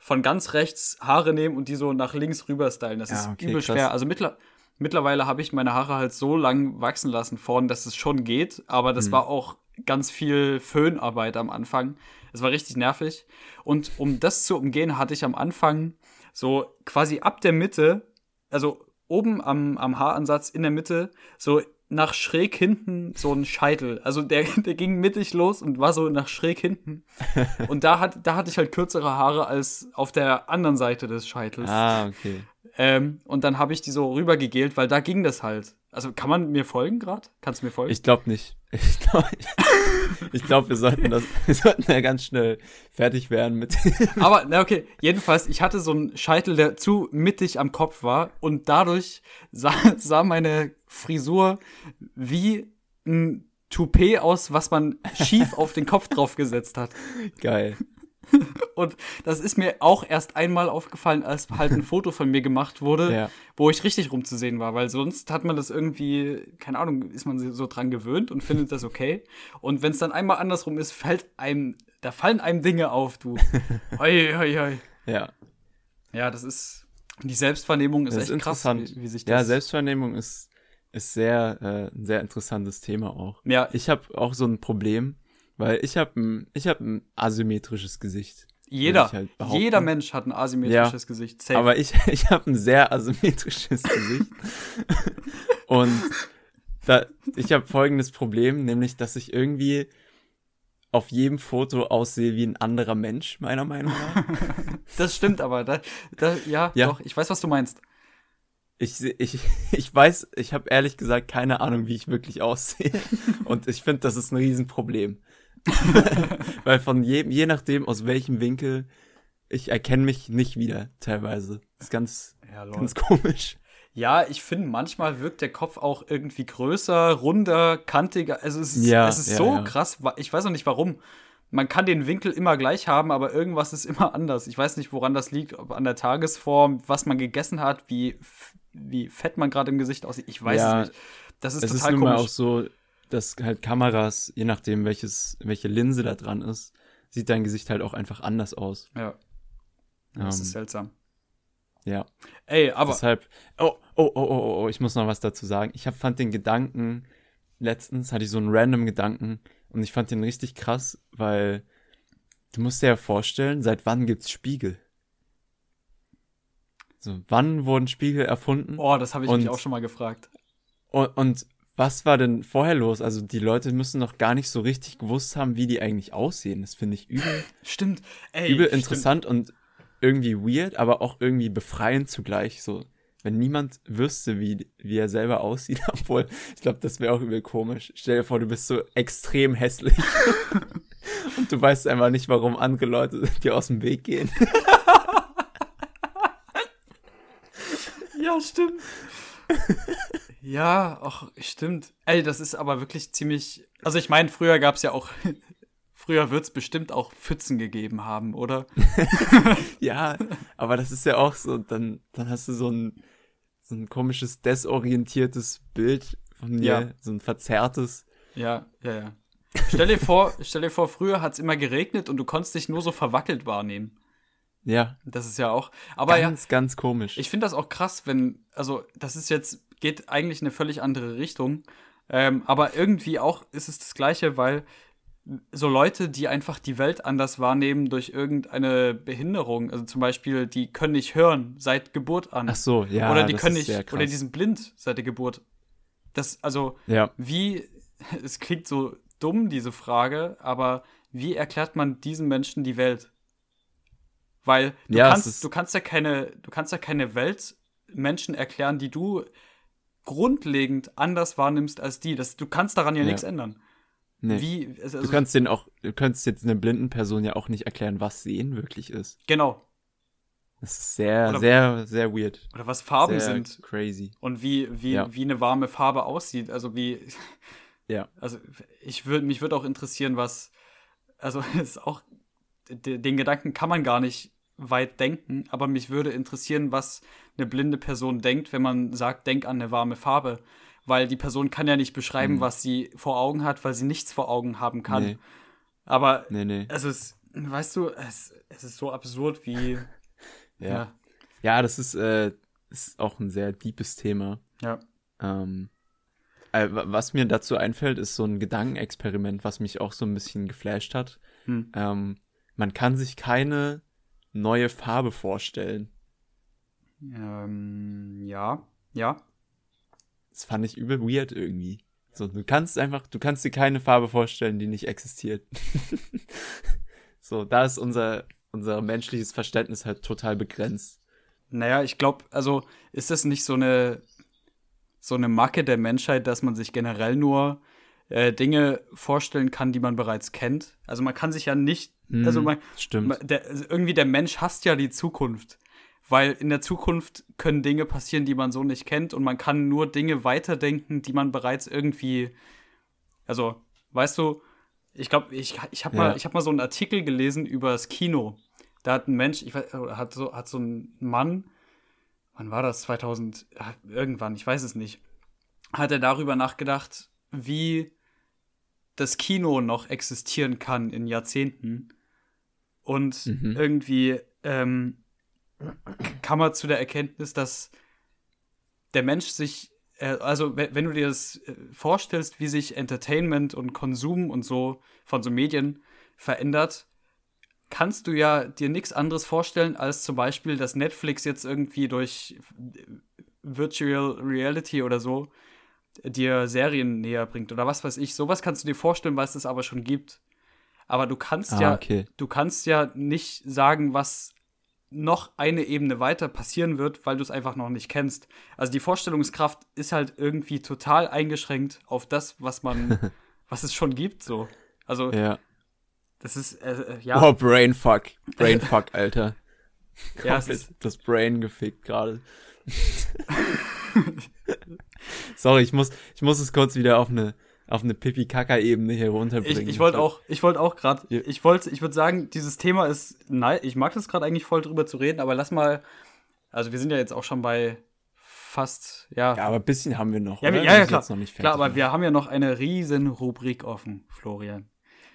von ganz rechts Haare nehmen und die so nach links rüber stylen. Das Ja, ist okay, übel krass. schwer. Also mittler, mittlerweile habe ich meine Haare halt so lang wachsen lassen vorn, dass es schon geht, aber das Mhm. war auch ganz viel Föhnarbeit am Anfang. Es war richtig nervig. Und um das zu umgehen, hatte ich am Anfang so quasi ab der Mitte, also oben am, am Haaransatz in der Mitte, so nach schräg hinten so ein Scheitel. Also der, (laughs) der ging mittig los und war so nach schräg hinten. (laughs) Und da, hat, da hatte ich halt kürzere Haare als auf der anderen Seite des Scheitels. Ah, okay. Ähm, und dann habe ich die so rübergegelt, weil da ging das halt. Also kann man mir folgen gerade? Kannst du mir folgen? Ich glaube (laughs) nicht. Ich glaube, glaub, wir sollten das, (laughs) wir sollten ja ganz schnell fertig werden mit. (laughs) Aber, na okay, jedenfalls, ich hatte so einen Scheitel, der zu mittig am Kopf war und dadurch sah, sah meine Frisur wie ein Toupet aus, was man schief auf den Kopf draufgesetzt hat. Geil. (laughs) Und das ist mir auch erst einmal aufgefallen, als halt ein (laughs) Foto von mir gemacht wurde, Ja. wo ich richtig rumzusehen war, weil sonst hat man das irgendwie, keine Ahnung, ist man so dran gewöhnt und findet das okay. Und wenn es dann einmal andersrum ist, fällt einem, da fallen einem Dinge auf, du. (laughs) Oi, oi, oi. Ja. Ja, das ist, die Selbstvernehmung ist Das ist echt krass, wie, wie sich Ja, das. Selbstvernehmung ist, ist sehr, äh, ein sehr interessantes Thema auch. ja, Ich habe auch so ein Problem, weil ich habe ein, ich habe ein asymmetrisches Gesicht. jeder, halt jeder Mensch hat ein asymmetrisches Gesicht. Safe. Aber ich, (laughs) ich habe ein sehr asymmetrisches Gesicht. (laughs) Und da, ich habe folgendes Problem, nämlich, dass ich irgendwie auf jedem Foto aussehe wie ein anderer Mensch, meiner Meinung nach. (laughs) das stimmt aber. Da, da, ja, Ja. doch, ich weiß, was du meinst. Ich, ich, ich weiß, ich habe ehrlich gesagt keine Ahnung, wie ich wirklich aussehe. Und ich finde, das ist ein Riesenproblem. (laughs) Weil von jedem, je nachdem, aus welchem Winkel, ich erkenne mich nicht wieder, teilweise. Das ist ganz, Ja, ganz komisch. Ja, ich finde, manchmal wirkt der Kopf auch irgendwie größer, runder, kantiger. Also es ist, Ja, es ist ja, so krass. Ich weiß auch nicht warum. Man kann den Winkel immer gleich haben, aber irgendwas ist immer anders. Ich weiß nicht, woran das liegt, ob an der Tagesform, was man gegessen hat, wie, wie fett man gerade im Gesicht aussieht. Ich weiß es nicht. Das ist es ist total nun mal komisch. auch so, dass halt Kameras, je nachdem welches, welche Linse da dran ist, sieht dein Gesicht halt auch einfach anders aus. ja, das Ähm, ist seltsam. ja. Ey, aber Deshalb, oh, oh, oh, oh, oh, ich muss noch was dazu sagen. Ich hab, fand den Gedanken, letztens hatte ich so einen random Gedanken und ich fand den richtig krass, weil du musst dir ja vorstellen, seit wann gibt's Spiegel? So, wann wurden Spiegel erfunden? oh, das habe ich Und- mich auch schon mal gefragt. Und, und was war denn vorher los? Also die Leute müssen noch gar nicht so richtig gewusst haben, wie die eigentlich aussehen. Das finde ich übel, Stimmt. Ey, übel stimmt. interessant und irgendwie weird, aber auch irgendwie befreiend zugleich. So, wenn niemand wüsste, wie, wie er selber aussieht, (laughs) obwohl ich glaube, das wäre auch übel komisch. Stell dir vor, du bist so extrem hässlich (laughs) und du weißt einfach nicht, warum andere Leute (laughs) dir aus dem Weg gehen. Ja, stimmt. Ja, ach, stimmt. Ey, das ist aber wirklich ziemlich. Also, ich meine, früher gab es ja auch. (laughs) früher wird es bestimmt auch Pfützen gegeben haben, oder? (laughs) Ja, aber das ist ja auch so, dann, dann hast du so ein, so ein komisches, desorientiertes Bild von dir, Ja. so ein verzerrtes. Ja, ja, ja. Stell dir vor, (laughs) stell dir vor, früher hat es immer geregnet und du konntest dich nur so verwackelt wahrnehmen. Ja, Das ist ja auch. Aber ja, ganz, ganz komisch. Ich finde das auch krass, wenn, also das ist jetzt, geht eigentlich in eine völlig andere Richtung. Ähm, aber irgendwie auch ist es das Gleiche, weil so Leute, die einfach die Welt anders wahrnehmen durch irgendeine Behinderung, also zum Beispiel, die können nicht hören seit Geburt an. Ach so, ja, oder die können nicht, oder die sind blind seit der Geburt. Das, also, ja, wie, (laughs) es klingt so dumm, diese Frage, aber wie erklärt man diesen Menschen die Welt? Weil du, Ja, kannst, du kannst ja keine, du kannst ja keine Welt Menschen erklären, die du grundlegend anders wahrnimmst als die. Das, du kannst daran ja, Ja. nichts ändern. nee. Wie, also, du kannst den auch, du kannst jetzt einer blinden Person ja auch nicht erklären, was sehen wirklich ist. genau. Das ist sehr, Oder- sehr, sehr weird. Oder was Farben sehr sind crazy. und wie, wie, Ja. wie eine warme Farbe aussieht. Also wie, (laughs) Ja. also ich würde mich würde auch interessieren, was also (laughs) ist auch de- den Gedanken kann man gar nicht weit denken, aber mich würde interessieren, was eine blinde Person denkt, wenn man sagt, denk an eine warme Farbe, weil die Person kann ja nicht beschreiben, Hm. was sie vor Augen hat, weil sie nichts vor Augen haben kann. Nee. Aber Nee, nee. es ist, weißt du, es, es ist so absurd wie (laughs) Ja. ja, Ja, das ist, äh, ist auch ein sehr deepes Thema. ja. Ähm, äh, wa- was mir dazu einfällt, ist so ein Gedankenexperiment, was mich auch so ein bisschen geflasht hat. Hm. Ähm, man kann sich keine neue Farbe vorstellen. Ähm, ja, ja. Das fand ich übel weird irgendwie. So, du kannst einfach, du kannst dir keine Farbe vorstellen, die nicht existiert. (laughs) so, da ist unser, unser menschliches Verständnis halt total begrenzt. Naja, ich glaube, also ist das nicht so eine so eine Macke der Menschheit, dass man sich generell nur äh, Dinge vorstellen kann, die man bereits kennt. Also man kann sich ja nicht, Hm, also man, Stimmt. man der, also irgendwie der Mensch hasst ja die Zukunft, weil in der Zukunft können Dinge passieren, die man so nicht kennt und man kann nur Dinge weiterdenken, die man bereits irgendwie, also weißt du, ich glaube, ich, ich habe mal, Ja. ich habe mal so einen Artikel gelesen über das Kino. Da hat ein Mensch, ich weiß, hat so, hat so ein Mann, wann war das? 2000, ja, irgendwann, ich weiß es nicht, hat er darüber nachgedacht, wie das Kino noch existieren kann in Jahrzehnten. Und Mhm. irgendwie ähm, kam er zu der Erkenntnis, dass der Mensch sich, äh, also we- wenn du dir das äh, vorstellst, wie sich Entertainment und Konsum und so von so Medien verändert, kannst du ja dir nichts anderes vorstellen, als zum Beispiel, dass Netflix jetzt irgendwie durch äh, Virtual Reality oder so dir Serien näher bringt oder was weiß ich. Sowas kannst du dir vorstellen, weil es aber schon gibt. Aber du kannst Ah, ja, okay. du kannst ja nicht sagen, was noch eine Ebene weiter passieren wird, weil du es einfach noch nicht kennst. Also die Vorstellungskraft ist halt irgendwie total eingeschränkt auf das, was man, (laughs) was es schon gibt, so. Also Ja. das ist äh, äh, ja, Oh, Brainfuck. Brainfuck, (laughs) Alter. ja, es ist, das Brain gefickt gerade. (laughs) Sorry, ich muss, ich muss es kurz wieder auf eine, auf eine Pipi-Kaka-Ebene hier runterbringen. Ich, ich wollte auch, ich wollte auch gerade, ich wollte, ich würde sagen, dieses Thema ist, nein, ich mag das gerade eigentlich voll drüber zu reden, aber lass mal, also wir sind ja jetzt auch schon bei fast, ja. Ja, aber ein bisschen haben wir noch. Ja, ja, ja klar. klar, aber wir haben ja noch eine riesen Rubrik offen, Florian.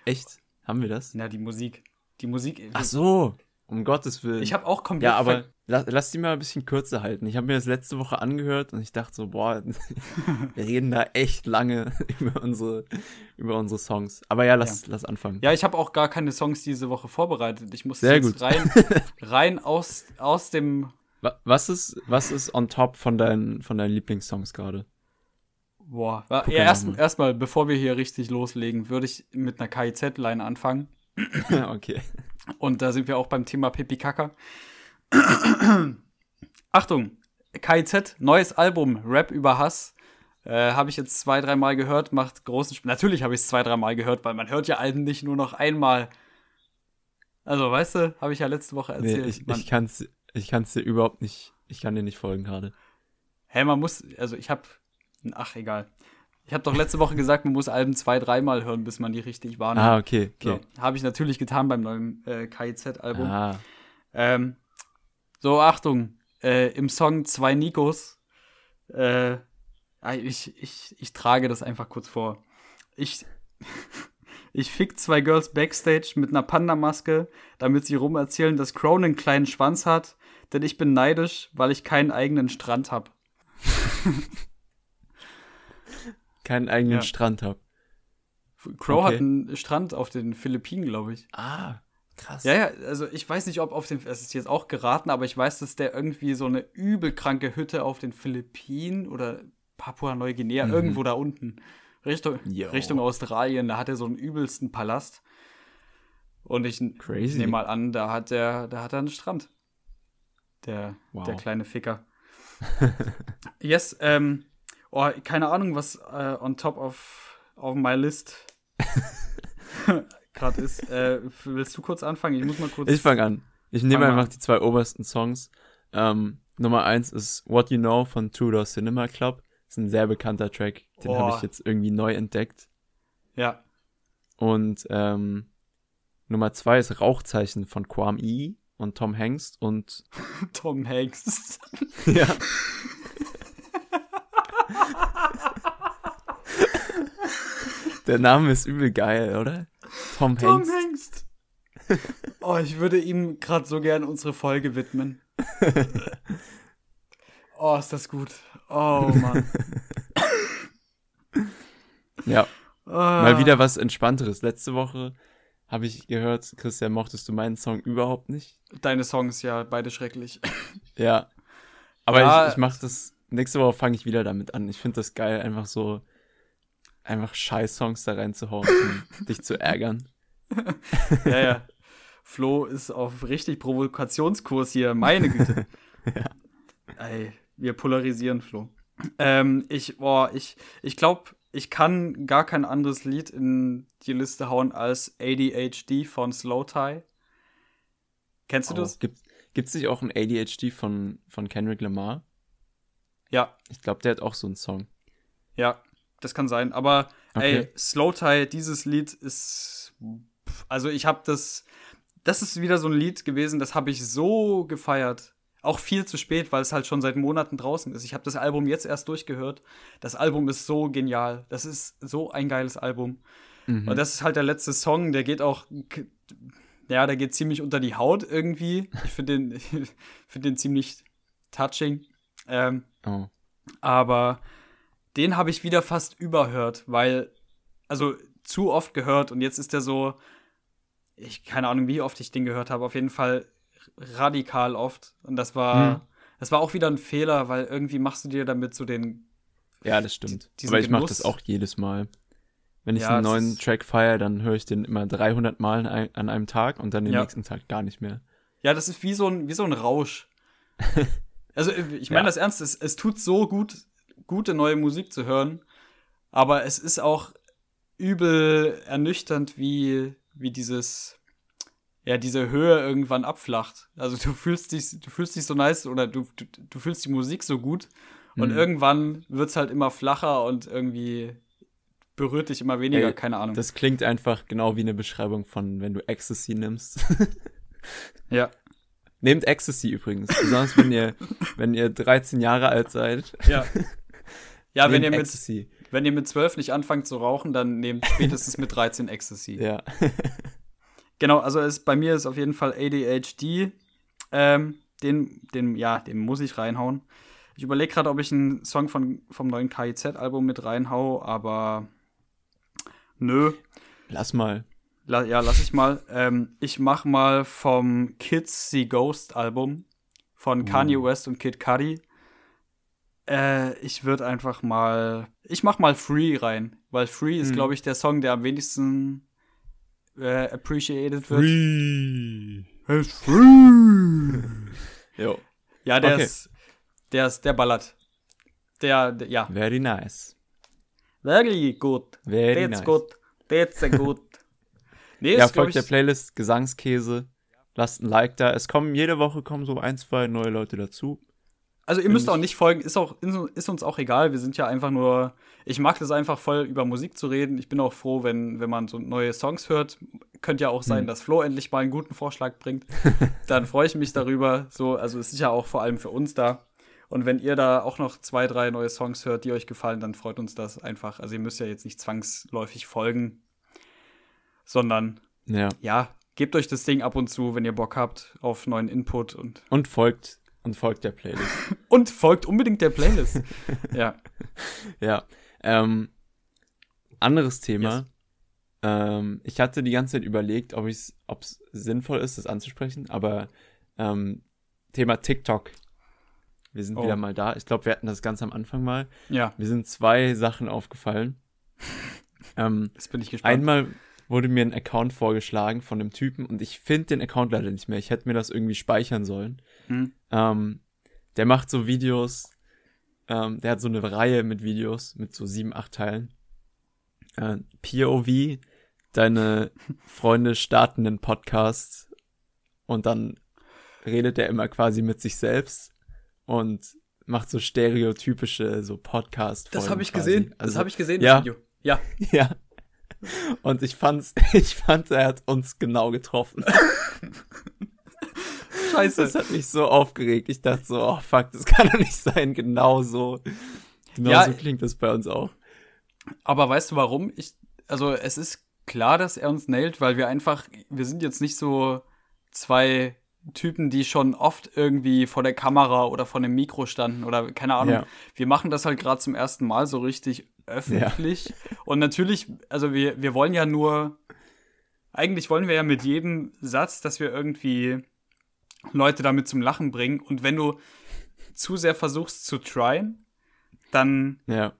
Echt? Haben wir das? Ja, die Musik. Die Musik. Ach so, um Gottes Willen. Ich habe auch komplett. Ja, aber lass, lass die mal ein bisschen kürzer halten. Ich habe mir das letzte Woche angehört und ich dachte so, boah, (laughs) wir reden da echt lange (laughs) über unsere, über unsere Songs. Aber ja, lass, ja. lass anfangen. Ja, ich habe auch gar keine Songs diese Woche vorbereitet. Ich muss Sehr jetzt gut. rein, (laughs) rein aus, aus dem. Was ist, was ist on top von deinen, von deinen Lieblingssongs gerade? Boah, ja, erstmal, erst bevor wir hier richtig loslegen, würde ich mit einer KIZ-Line anfangen. (laughs) okay. Und da sind wir auch beim Thema Pipi Kaka. (clears throat) Achtung, KIZ, neues Album, Rap über Hass. Äh, habe ich jetzt zwei, dreimal gehört, macht großen Spaß. Natürlich habe ich es zwei, dreimal gehört, weil man hört ja Alben nicht nur noch einmal. Also, weißt du, habe ich ja letzte Woche erzählt. Nee, ich, ich kann es ich kann's dir überhaupt nicht, ich kann dir nicht folgen gerade. Hä, hey, man muss, also ich habe, ach, egal. Ich habe doch letzte Woche gesagt, man muss Alben zwei, dreimal hören, bis man die richtig wahrnimmt. Ah, okay, okay. So, habe ich natürlich getan beim neuen äh, KIZ-Album. Ah. Ähm, so, Achtung, äh, im Song Zwei Nikos, äh, ich, ich, ich trage das einfach kurz vor. Ich, (laughs) ich fick zwei Girls backstage mit einer Panda-Maske, damit sie rumerzählen, dass Crown einen kleinen Schwanz hat, denn ich bin neidisch, weil ich keinen eigenen Strand hab. (laughs) keinen eigenen ja. Strand habe. Crow okay. hat einen Strand auf den Philippinen, glaube ich. Ah, krass. Ja, ja, also ich weiß nicht, ob auf den, es ist jetzt auch geraten, aber ich weiß, dass der irgendwie so eine übelkranke Hütte auf den Philippinen oder Papua-Neuguinea, mhm. irgendwo da unten, Richtung, Richtung Australien, da hat er so einen übelsten Palast. Und ich nehme mal an, da hat er, da hat er einen Strand. Der, wow. der kleine Ficker. (laughs) yes, ähm, Oh, keine Ahnung, was äh, on top of, of my list (laughs) gerade ist. Äh, willst du kurz anfangen? Ich muss mal kurz. Ich fange an. Ich nehme einfach die zwei obersten Songs. Ähm, Nummer eins ist What You Know von Tudor Cinema Club. Ist ein sehr bekannter Track. Den oh. habe ich jetzt irgendwie neu entdeckt. Ja. Und ähm, Nummer zwei ist Rauchzeichen von Quam E und Tom Hanks und (laughs) Tom Hanks. (laughs) ja. Der Name ist übel geil, oder? Tom, Tom Hanks. Hanks. Oh, ich würde ihm gerade so gern unsere Folge widmen. (laughs) Oh, ist das gut. Oh, Mann. (laughs) ja. Ah. Mal wieder was Entspannteres. Letzte Woche habe ich gehört, Christian, mochtest du meinen Song überhaupt nicht? Deine Songs, ja, beide schrecklich. (laughs) Ja. Aber ja, ich, ich mache das, nächste Woche fange ich wieder damit an. Ich finde das geil, einfach so einfach Scheiß-Songs da reinzuhauen, um (laughs) dich zu ärgern. (laughs) ja, ja. Flo ist auf richtig Provokationskurs hier, meine Güte. (laughs) ja. Ey, wir polarisieren, Flo. Ähm, ich, boah, ich, ich glaube, ich kann gar kein anderes Lied in die Liste hauen als ADHD von Slow Tie. Kennst du oh, das? Gibt es nicht auch ein ADHD von, von Kendrick Lamar? Ja. Ich glaube, der hat auch so einen Song. Ja, das kann sein. Aber okay. ey, Slow Tie, dieses Lied ist. Also ich habe das. Das ist wieder so ein Lied gewesen, das habe ich so gefeiert. Auch viel zu spät, weil es halt schon seit Monaten draußen ist. Ich habe das Album jetzt erst durchgehört. Das Album ist so genial. Das ist so ein geiles Album. Mhm. Und das ist halt der letzte Song, der geht auch. Ja, der geht ziemlich unter die Haut irgendwie. Ich finde den, (laughs) find den ziemlich touching. Ähm, oh. Aber den habe ich wieder fast überhört, weil, also zu oft gehört und jetzt ist der so, ich keine Ahnung, wie oft ich den gehört habe, auf jeden Fall radikal oft. Und das war, hm. das war auch wieder ein Fehler, weil irgendwie machst du dir damit so den. Ja, das stimmt. Aber ich mache das auch jedes Mal. Wenn ich ja, einen neuen Track feiere, dann höre ich den immer 300 Mal an einem Tag und dann den ja. nächsten Tag gar nicht mehr. Ja, das ist wie so ein, wie so ein Rausch. (laughs) also, ich meine ja. das ernst, es, es tut so gut, gute neue Musik zu hören. Aber es ist auch übel ernüchternd, wie, wie dieses, ja, diese Höhe irgendwann abflacht. Also du fühlst dich, du fühlst dich so nice oder du, du, du fühlst die Musik so gut Und Mhm. irgendwann wird's halt immer flacher und irgendwie berührt dich immer weniger, Ey, keine Ahnung. Das klingt einfach genau wie eine Beschreibung von, wenn du Ecstasy nimmst. ja. Nehmt Ecstasy übrigens, besonders wenn ihr, wenn ihr 13 Jahre alt seid. Ja. (laughs) Ja, wenn ihr, mit, Ecstasy. wenn ihr mit 12 nicht anfangt zu rauchen, dann nehmt spätestens mit 13 Ecstasy. Ja. (laughs) Genau, also es, bei mir ist auf jeden Fall ADHD. Ähm, den, den, ja, den muss ich reinhauen. Ich überlege gerade, ob ich einen Song von, vom neuen KIZ-Album mit reinhau, aber nö. Lass mal. La, ja, lass ich mal. Ähm, ich mach mal vom Kids See Ghost Album von Kanye West und Kid Cudi. Äh, ich würde einfach mal. Ich mach mal Free rein, weil Free ist, Hm. glaube ich, der Song, der am wenigsten äh, appreciated wird. Free. It's free. (laughs) Jo. Ja, der Okay. ist. Der ist, der ballert. Der, der ja. Very nice. Very gut. Very That's nice. good. That's a good. (laughs) Nee, Ja, folgt der Playlist Gesangskäse. Lasst ein Like da. Es kommen jede Woche kommen so ein, zwei neue Leute dazu. Also ihr müsst auch nicht folgen, ist auch ist uns auch egal. Wir sind ja einfach nur. Ich mag das einfach voll über Musik zu reden. Ich bin auch froh, wenn wenn man so neue Songs hört. Könnte ja auch sein, Hm. dass Flo endlich mal einen guten Vorschlag bringt. (laughs) Dann freue ich mich darüber. So, also es ist ja auch vor allem für uns da. Und wenn ihr da auch noch zwei, drei neue Songs hört, die euch gefallen, dann freut uns das einfach. Also ihr müsst ja jetzt nicht zwangsläufig folgen, sondern Ja. ja, gebt euch das Ding ab und zu, wenn ihr Bock habt auf neuen Input und Und folgt und folgt der Playlist. (laughs) und folgt unbedingt der Playlist. (laughs) ja. ja. Ähm, anderes Thema. Yes. Ähm, ich hatte die ganze Zeit überlegt, ob es sinnvoll ist, das anzusprechen, aber ähm, Thema TikTok. Wir sind Oh. wieder mal da. Ich glaube, wir hatten das ganz am Anfang mal. Ja, Mir sind zwei Sachen aufgefallen. (laughs) ähm, jetzt bin ich gespannt. Einmal wurde mir ein Account vorgeschlagen von einem Typen und ich finde den Account leider nicht mehr. Ich hätte mir das irgendwie speichern sollen. Hm. Ähm, der macht so Videos. Ähm, der hat so eine Reihe mit Videos mit so sieben, acht Teilen. Äh, POV, deine Freunde starten einen Podcast und dann redet er immer quasi mit sich selbst und macht so stereotypische so Podcast. Das habe ich quasi. gesehen. Also, das habe ich gesehen, ja. Video. Ja. (laughs) ja. Und ich fand's, (laughs) ich fand, er hat uns genau getroffen. (laughs) Scheiße. Das hat mich so aufgeregt. Ich dachte so, oh fuck, das kann doch nicht sein. Genau so. Genau Ja. so klingt das bei uns auch. Aber weißt du warum? Ich, also es ist klar, dass er uns nailt, weil wir einfach, wir sind jetzt nicht so zwei Typen, die schon oft irgendwie vor der Kamera oder vor einem Mikro standen oder keine Ahnung. Ja. Wir machen das halt gerade zum ersten Mal so richtig öffentlich. Und natürlich, also wir, wir wollen ja nur, eigentlich wollen wir ja mit jedem Satz, dass wir irgendwie Leute damit zum Lachen bringen. Und wenn du zu sehr versuchst zu tryen, dann Ja.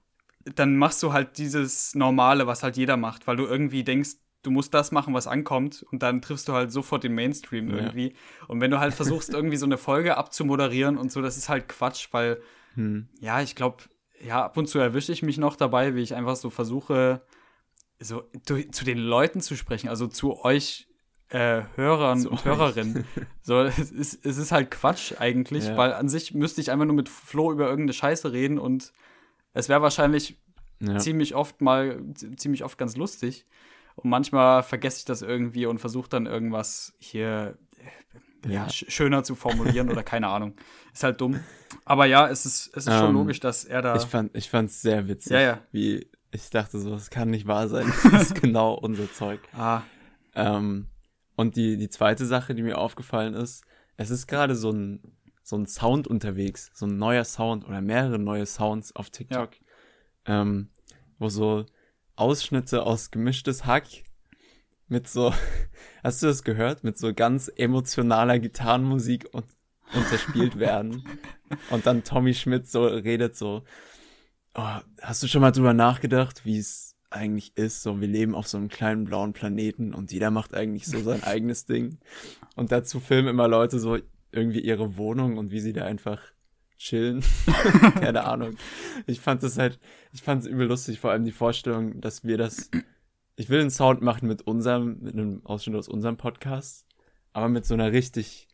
dann machst du halt dieses Normale, was halt jeder macht, weil du irgendwie denkst, du musst das machen, was ankommt und dann triffst du halt sofort den Mainstream Ja. irgendwie. Und wenn du halt versuchst, (laughs) irgendwie so eine Folge abzumoderieren und so, das ist halt Quatsch, weil, Hm. ja, ich glaube, ja, ab und zu erwische ich mich noch dabei, wie ich einfach so versuche, so du, zu den Leuten zu sprechen, also zu euch äh, Hörern Zu und euch. Hörerinnen. (laughs) So, es ist, es ist halt Quatsch eigentlich, Ja. weil an sich müsste ich einfach nur mit Flo über irgendeine Scheiße reden und es wäre wahrscheinlich Ja. ziemlich oft mal, ziemlich oft ganz lustig. Und manchmal vergesse ich das irgendwie und versuche dann irgendwas hier ja. Ja. sch schöner zu formulieren oder keine Ahnung. Ist halt dumm. Aber ja, es ist, es ist schon Ähm, logisch, dass er da. Ich fand, ich fand's sehr witzig. Ja, ja. Wie, ich dachte so, das kann nicht wahr sein. (laughs) Das ist genau unser Zeug. ah, Ähm, und die, die zweite Sache, die mir aufgefallen ist, es ist gerade so ein, so ein Sound unterwegs, so ein neuer Sound oder mehrere neue Sounds auf TikTok, ähm, wo so Ausschnitte aus gemischtes Hack mit so, (laughs) hast du das gehört? Mit so ganz emotionaler Gitarrenmusik und, unterspielt werden. Und dann Tommy Schmidt so redet so, oh, hast du schon mal drüber nachgedacht, wie es eigentlich ist? So, wir leben auf so einem kleinen blauen Planeten und jeder macht eigentlich so sein eigenes Ding. Und dazu filmen immer Leute so irgendwie ihre Wohnung und wie sie da einfach chillen. (laughs) Keine Ahnung. Ich fand das halt, ich fand es übel lustig, vor allem die Vorstellung, dass wir das, ich will einen Sound machen mit unserem, mit einem Ausschnitt aus unserem Podcast, aber mit so einer richtig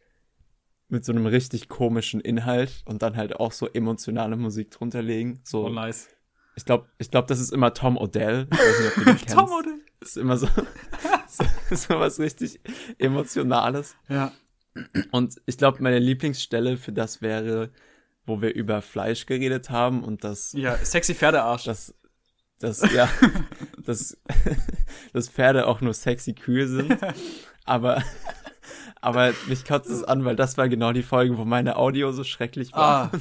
mit so einem richtig komischen Inhalt und dann halt auch so emotionale Musik drunter legen. So, Oh, nice. ich glaube, ich glaub, das ist immer Tom Odell. Ich weiß nicht, ob du den (laughs) kennst. Tom? Das ist immer so, (laughs) so, so was richtig Emotionales. Ja. Und ich glaube, meine Lieblingsstelle für das wäre, wo wir über Fleisch geredet haben und das, Ja, sexy Pferdearsch. das, das, ja, (laughs) dass, (laughs) dass Pferde auch nur sexy Kühe sind. Aber, (laughs) aber mich kotzt es an, weil das war genau die Folge, wo meine Audio so schrecklich war. ah.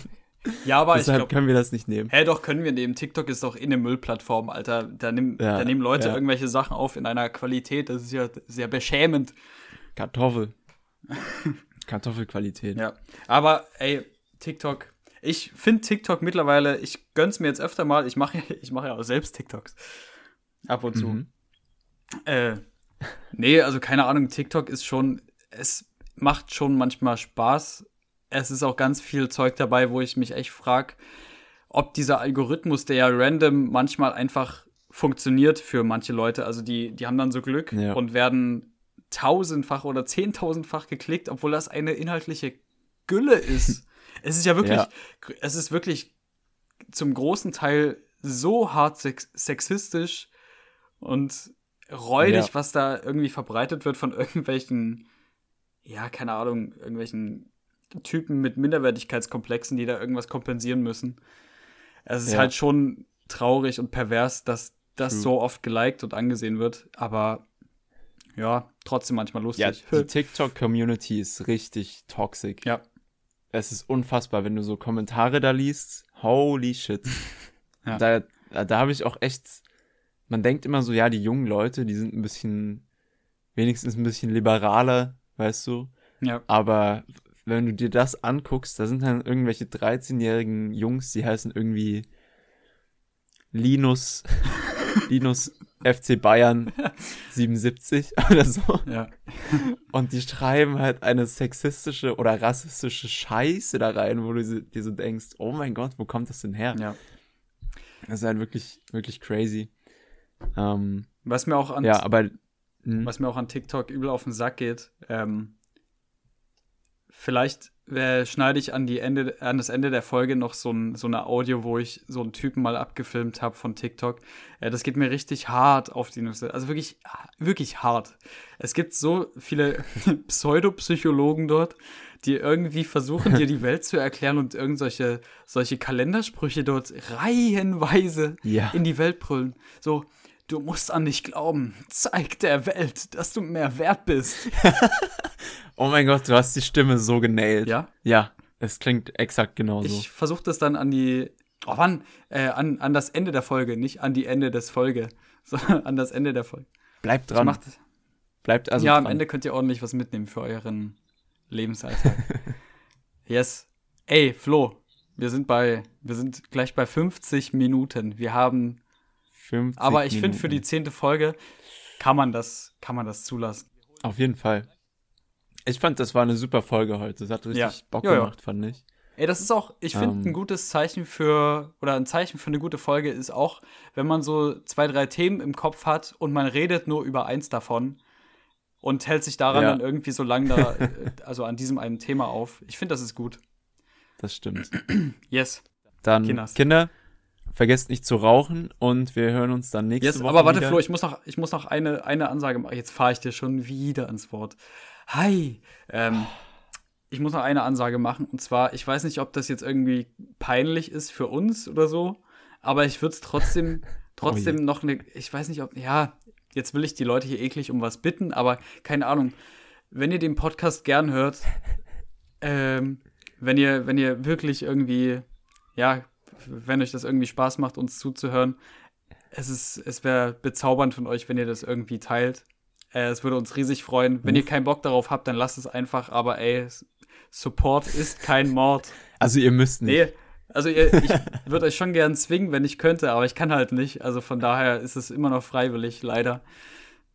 Ja, aber ich Deshalb glaube, können wir das nicht nehmen. Hä, doch, können wir nehmen. TikTok ist doch in der Müllplattform, Alter. Da, nimm, Ja, da nehmen Leute ja. irgendwelche Sachen auf in einer Qualität, das ist ja sehr beschämend. Kartoffel. (laughs) Kartoffelqualität. Ja. Aber, ey, TikTok. Ich finde TikTok mittlerweile, ich gönn's mir jetzt öfter mal. Ich mache ich mach ja auch selbst TikToks. Ab und zu. Mhm. Äh, nee, also keine Ahnung, TikTok ist schon, es macht schon manchmal Spaß. Es ist auch ganz viel Zeug dabei, wo ich mich echt frage, ob dieser Algorithmus, der ja random manchmal einfach funktioniert für manche Leute, also die, die haben dann so Glück Ja. und werden tausendfach oder zehntausendfach geklickt, obwohl das eine inhaltliche Gülle ist. (laughs) es ist ja wirklich, Ja. es ist wirklich zum großen Teil so hart sex sexistisch und räudig, Ja. was da irgendwie verbreitet wird von (laughs) irgendwelchen, ja, keine Ahnung, irgendwelchen Typen mit Minderwertigkeitskomplexen, die da irgendwas kompensieren müssen. Es ist Ja. halt schon traurig und pervers, dass das True. so oft geliked und angesehen wird, aber ja, trotzdem manchmal Ja, lustig. die TikTok-Community ist richtig toxic. Ja. Es ist unfassbar, wenn du so Kommentare da liest. Holy shit. (laughs) Ja. Da, da habe ich auch echt. Man denkt immer so, ja, die jungen Leute, die sind ein bisschen, wenigstens ein bisschen liberaler, weißt du. ja. Aber wenn du dir das anguckst, da sind dann irgendwelche 13-jährigen Jungs, die heißen irgendwie Linus, (laughs) Linus FC Bayern 77 (laughs) oder so. Ja. Und die schreiben halt eine sexistische oder rassistische Scheiße da rein, wo du dir so denkst, oh mein Gott, wo kommt das denn her? ja. Das ist halt wirklich, wirklich crazy. Ähm, Was mir auch an ja, aber hm, was mir auch an TikTok übel auf den Sack geht. Ähm, vielleicht äh, schneide ich an, die Ende, an das Ende der Folge noch so, ein, so eine Audio, wo ich so einen Typen mal abgefilmt habe von TikTok. Äh, das geht mir richtig hart auf die Nüsse. Also wirklich, wirklich hart. Es gibt so viele (laughs) Pseudopsychologen dort, die irgendwie versuchen, dir die (laughs) Welt zu erklären und irgendwelche solche Kalendersprüche dort reihenweise Ja. in die Welt brüllen. So, du musst an dich glauben. Zeig der Welt, dass du mehr wert bist. (laughs) oh mein Gott, du hast die Stimme so genailt. Ja? Ja, es klingt exakt genauso. Ich versuche das dann an die. Oh wann? Äh, an, an das Ende der Folge, nicht an die Ende des Folge, (laughs) sondern an das Ende der Folge. Bleibt dran. mach das. Bleibt also ja, dran. am Ende könnt ihr ordentlich was mitnehmen für euren Lebensalltag. (laughs) yes. Ey, Flo, wir sind bei, wir sind gleich bei 50 Minuten. Wir haben, 50 aber ich finde für die zehnte Folge kann man das, kann man das zulassen. Auf jeden Fall. Ich fand, das war eine super Folge heute. Das hat richtig Ja. Bock ja. gemacht, fand ich. Ey, das ist auch, ich finde, Ähm. ein gutes Zeichen für, oder ein Zeichen für eine gute Folge ist auch, wenn man so zwei, drei Themen im Kopf hat und man redet nur über eins davon und hält sich daran Ja. dann irgendwie so lang da, äh, also an diesem einen Thema auf. Ich finde, das ist gut. Das stimmt. Yes. Dann. Kinder, vergesst nicht zu rauchen und wir hören uns dann nächste Yes, Woche aber warte, wieder. Flo, ich muss noch, ich muss noch eine, eine Ansage machen. Jetzt fahre ich dir schon wieder ins Wort. Hi. Ähm, ich muss noch eine Ansage machen. Und zwar, ich weiß nicht, ob das jetzt irgendwie peinlich ist für uns oder so, aber ich würde es trotzdem, trotzdem (laughs) Oh je. noch eine, ich weiß nicht, ob, ja, jetzt will ich die Leute hier eklig um was bitten, aber keine Ahnung. Wenn ihr den Podcast gern hört, (laughs) ähm, wenn ihr, wenn ihr wirklich irgendwie, ja, wenn euch das irgendwie Spaß macht, uns zuzuhören, es ist, es wäre bezaubernd von euch, wenn ihr das irgendwie teilt. Äh, es würde uns riesig freuen. Wenn ihr keinen Bock darauf habt, dann lasst es einfach. Aber ey, Support ist kein Mord. Also ihr müsst nicht. Nee, also ihr, ich würde euch schon gern zwingen, wenn ich könnte, aber ich kann halt nicht. Also von daher ist es immer noch freiwillig, leider.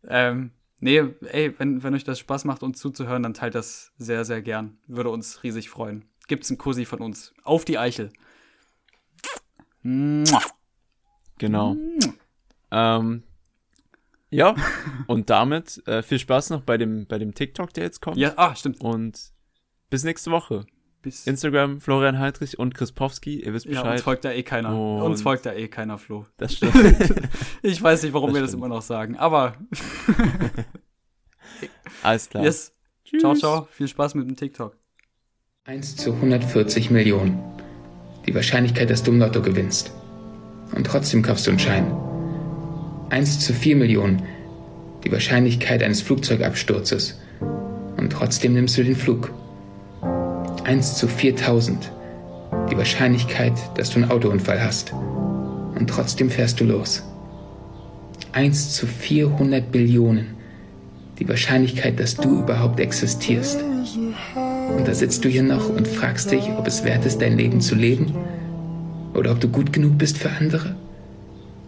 Ähm, nee, ey, wenn, wenn euch das Spaß macht, uns zuzuhören, dann teilt das sehr, sehr gern. Würde uns riesig freuen. Gibt's einen Kussi von uns. Auf die Eichel. Genau. Ähm, ja, und damit äh, viel Spaß noch bei dem, bei dem TikTok, der jetzt kommt. Ja, ah, stimmt. Und bis nächste Woche. Bis Instagram Florian Heidrich und Chris Powski, ihr wisst ja, Bescheid. uns folgt da eh keiner. Und- Uns folgt da eh keiner, Flo. das stimmt. (laughs) Ich weiß nicht, warum Das wir das stimmt. immer noch sagen. Aber (laughs) Alles klar. yes. Ciao, ciao. Viel Spaß mit dem TikTok. 1 zu 140 Millionen. Die Wahrscheinlichkeit, dass du im Lotto gewinnst. Und trotzdem kaufst du einen Schein. 1 zu 4 Millionen. Die Wahrscheinlichkeit eines Flugzeugabsturzes. Und trotzdem nimmst du den Flug. 1 zu 4000. Die Wahrscheinlichkeit, dass du einen Autounfall hast. Und trotzdem fährst du los. 1 zu 400 Billionen. Die Wahrscheinlichkeit, dass du überhaupt existierst. Und da sitzt du hier noch und fragst dich, ob es wert ist, dein Leben zu leben? Oder ob du gut genug bist für andere?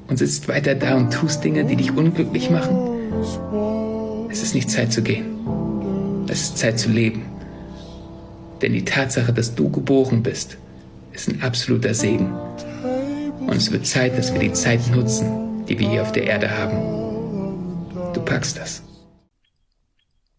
Und sitzt weiter da und tust Dinge, die dich unglücklich machen? Es ist nicht Zeit zu gehen. Es ist Zeit zu leben. Denn die Tatsache, dass du geboren bist, ist ein absoluter Segen. Und es wird Zeit, dass wir die Zeit nutzen, die wir hier auf der Erde haben. Du packst das.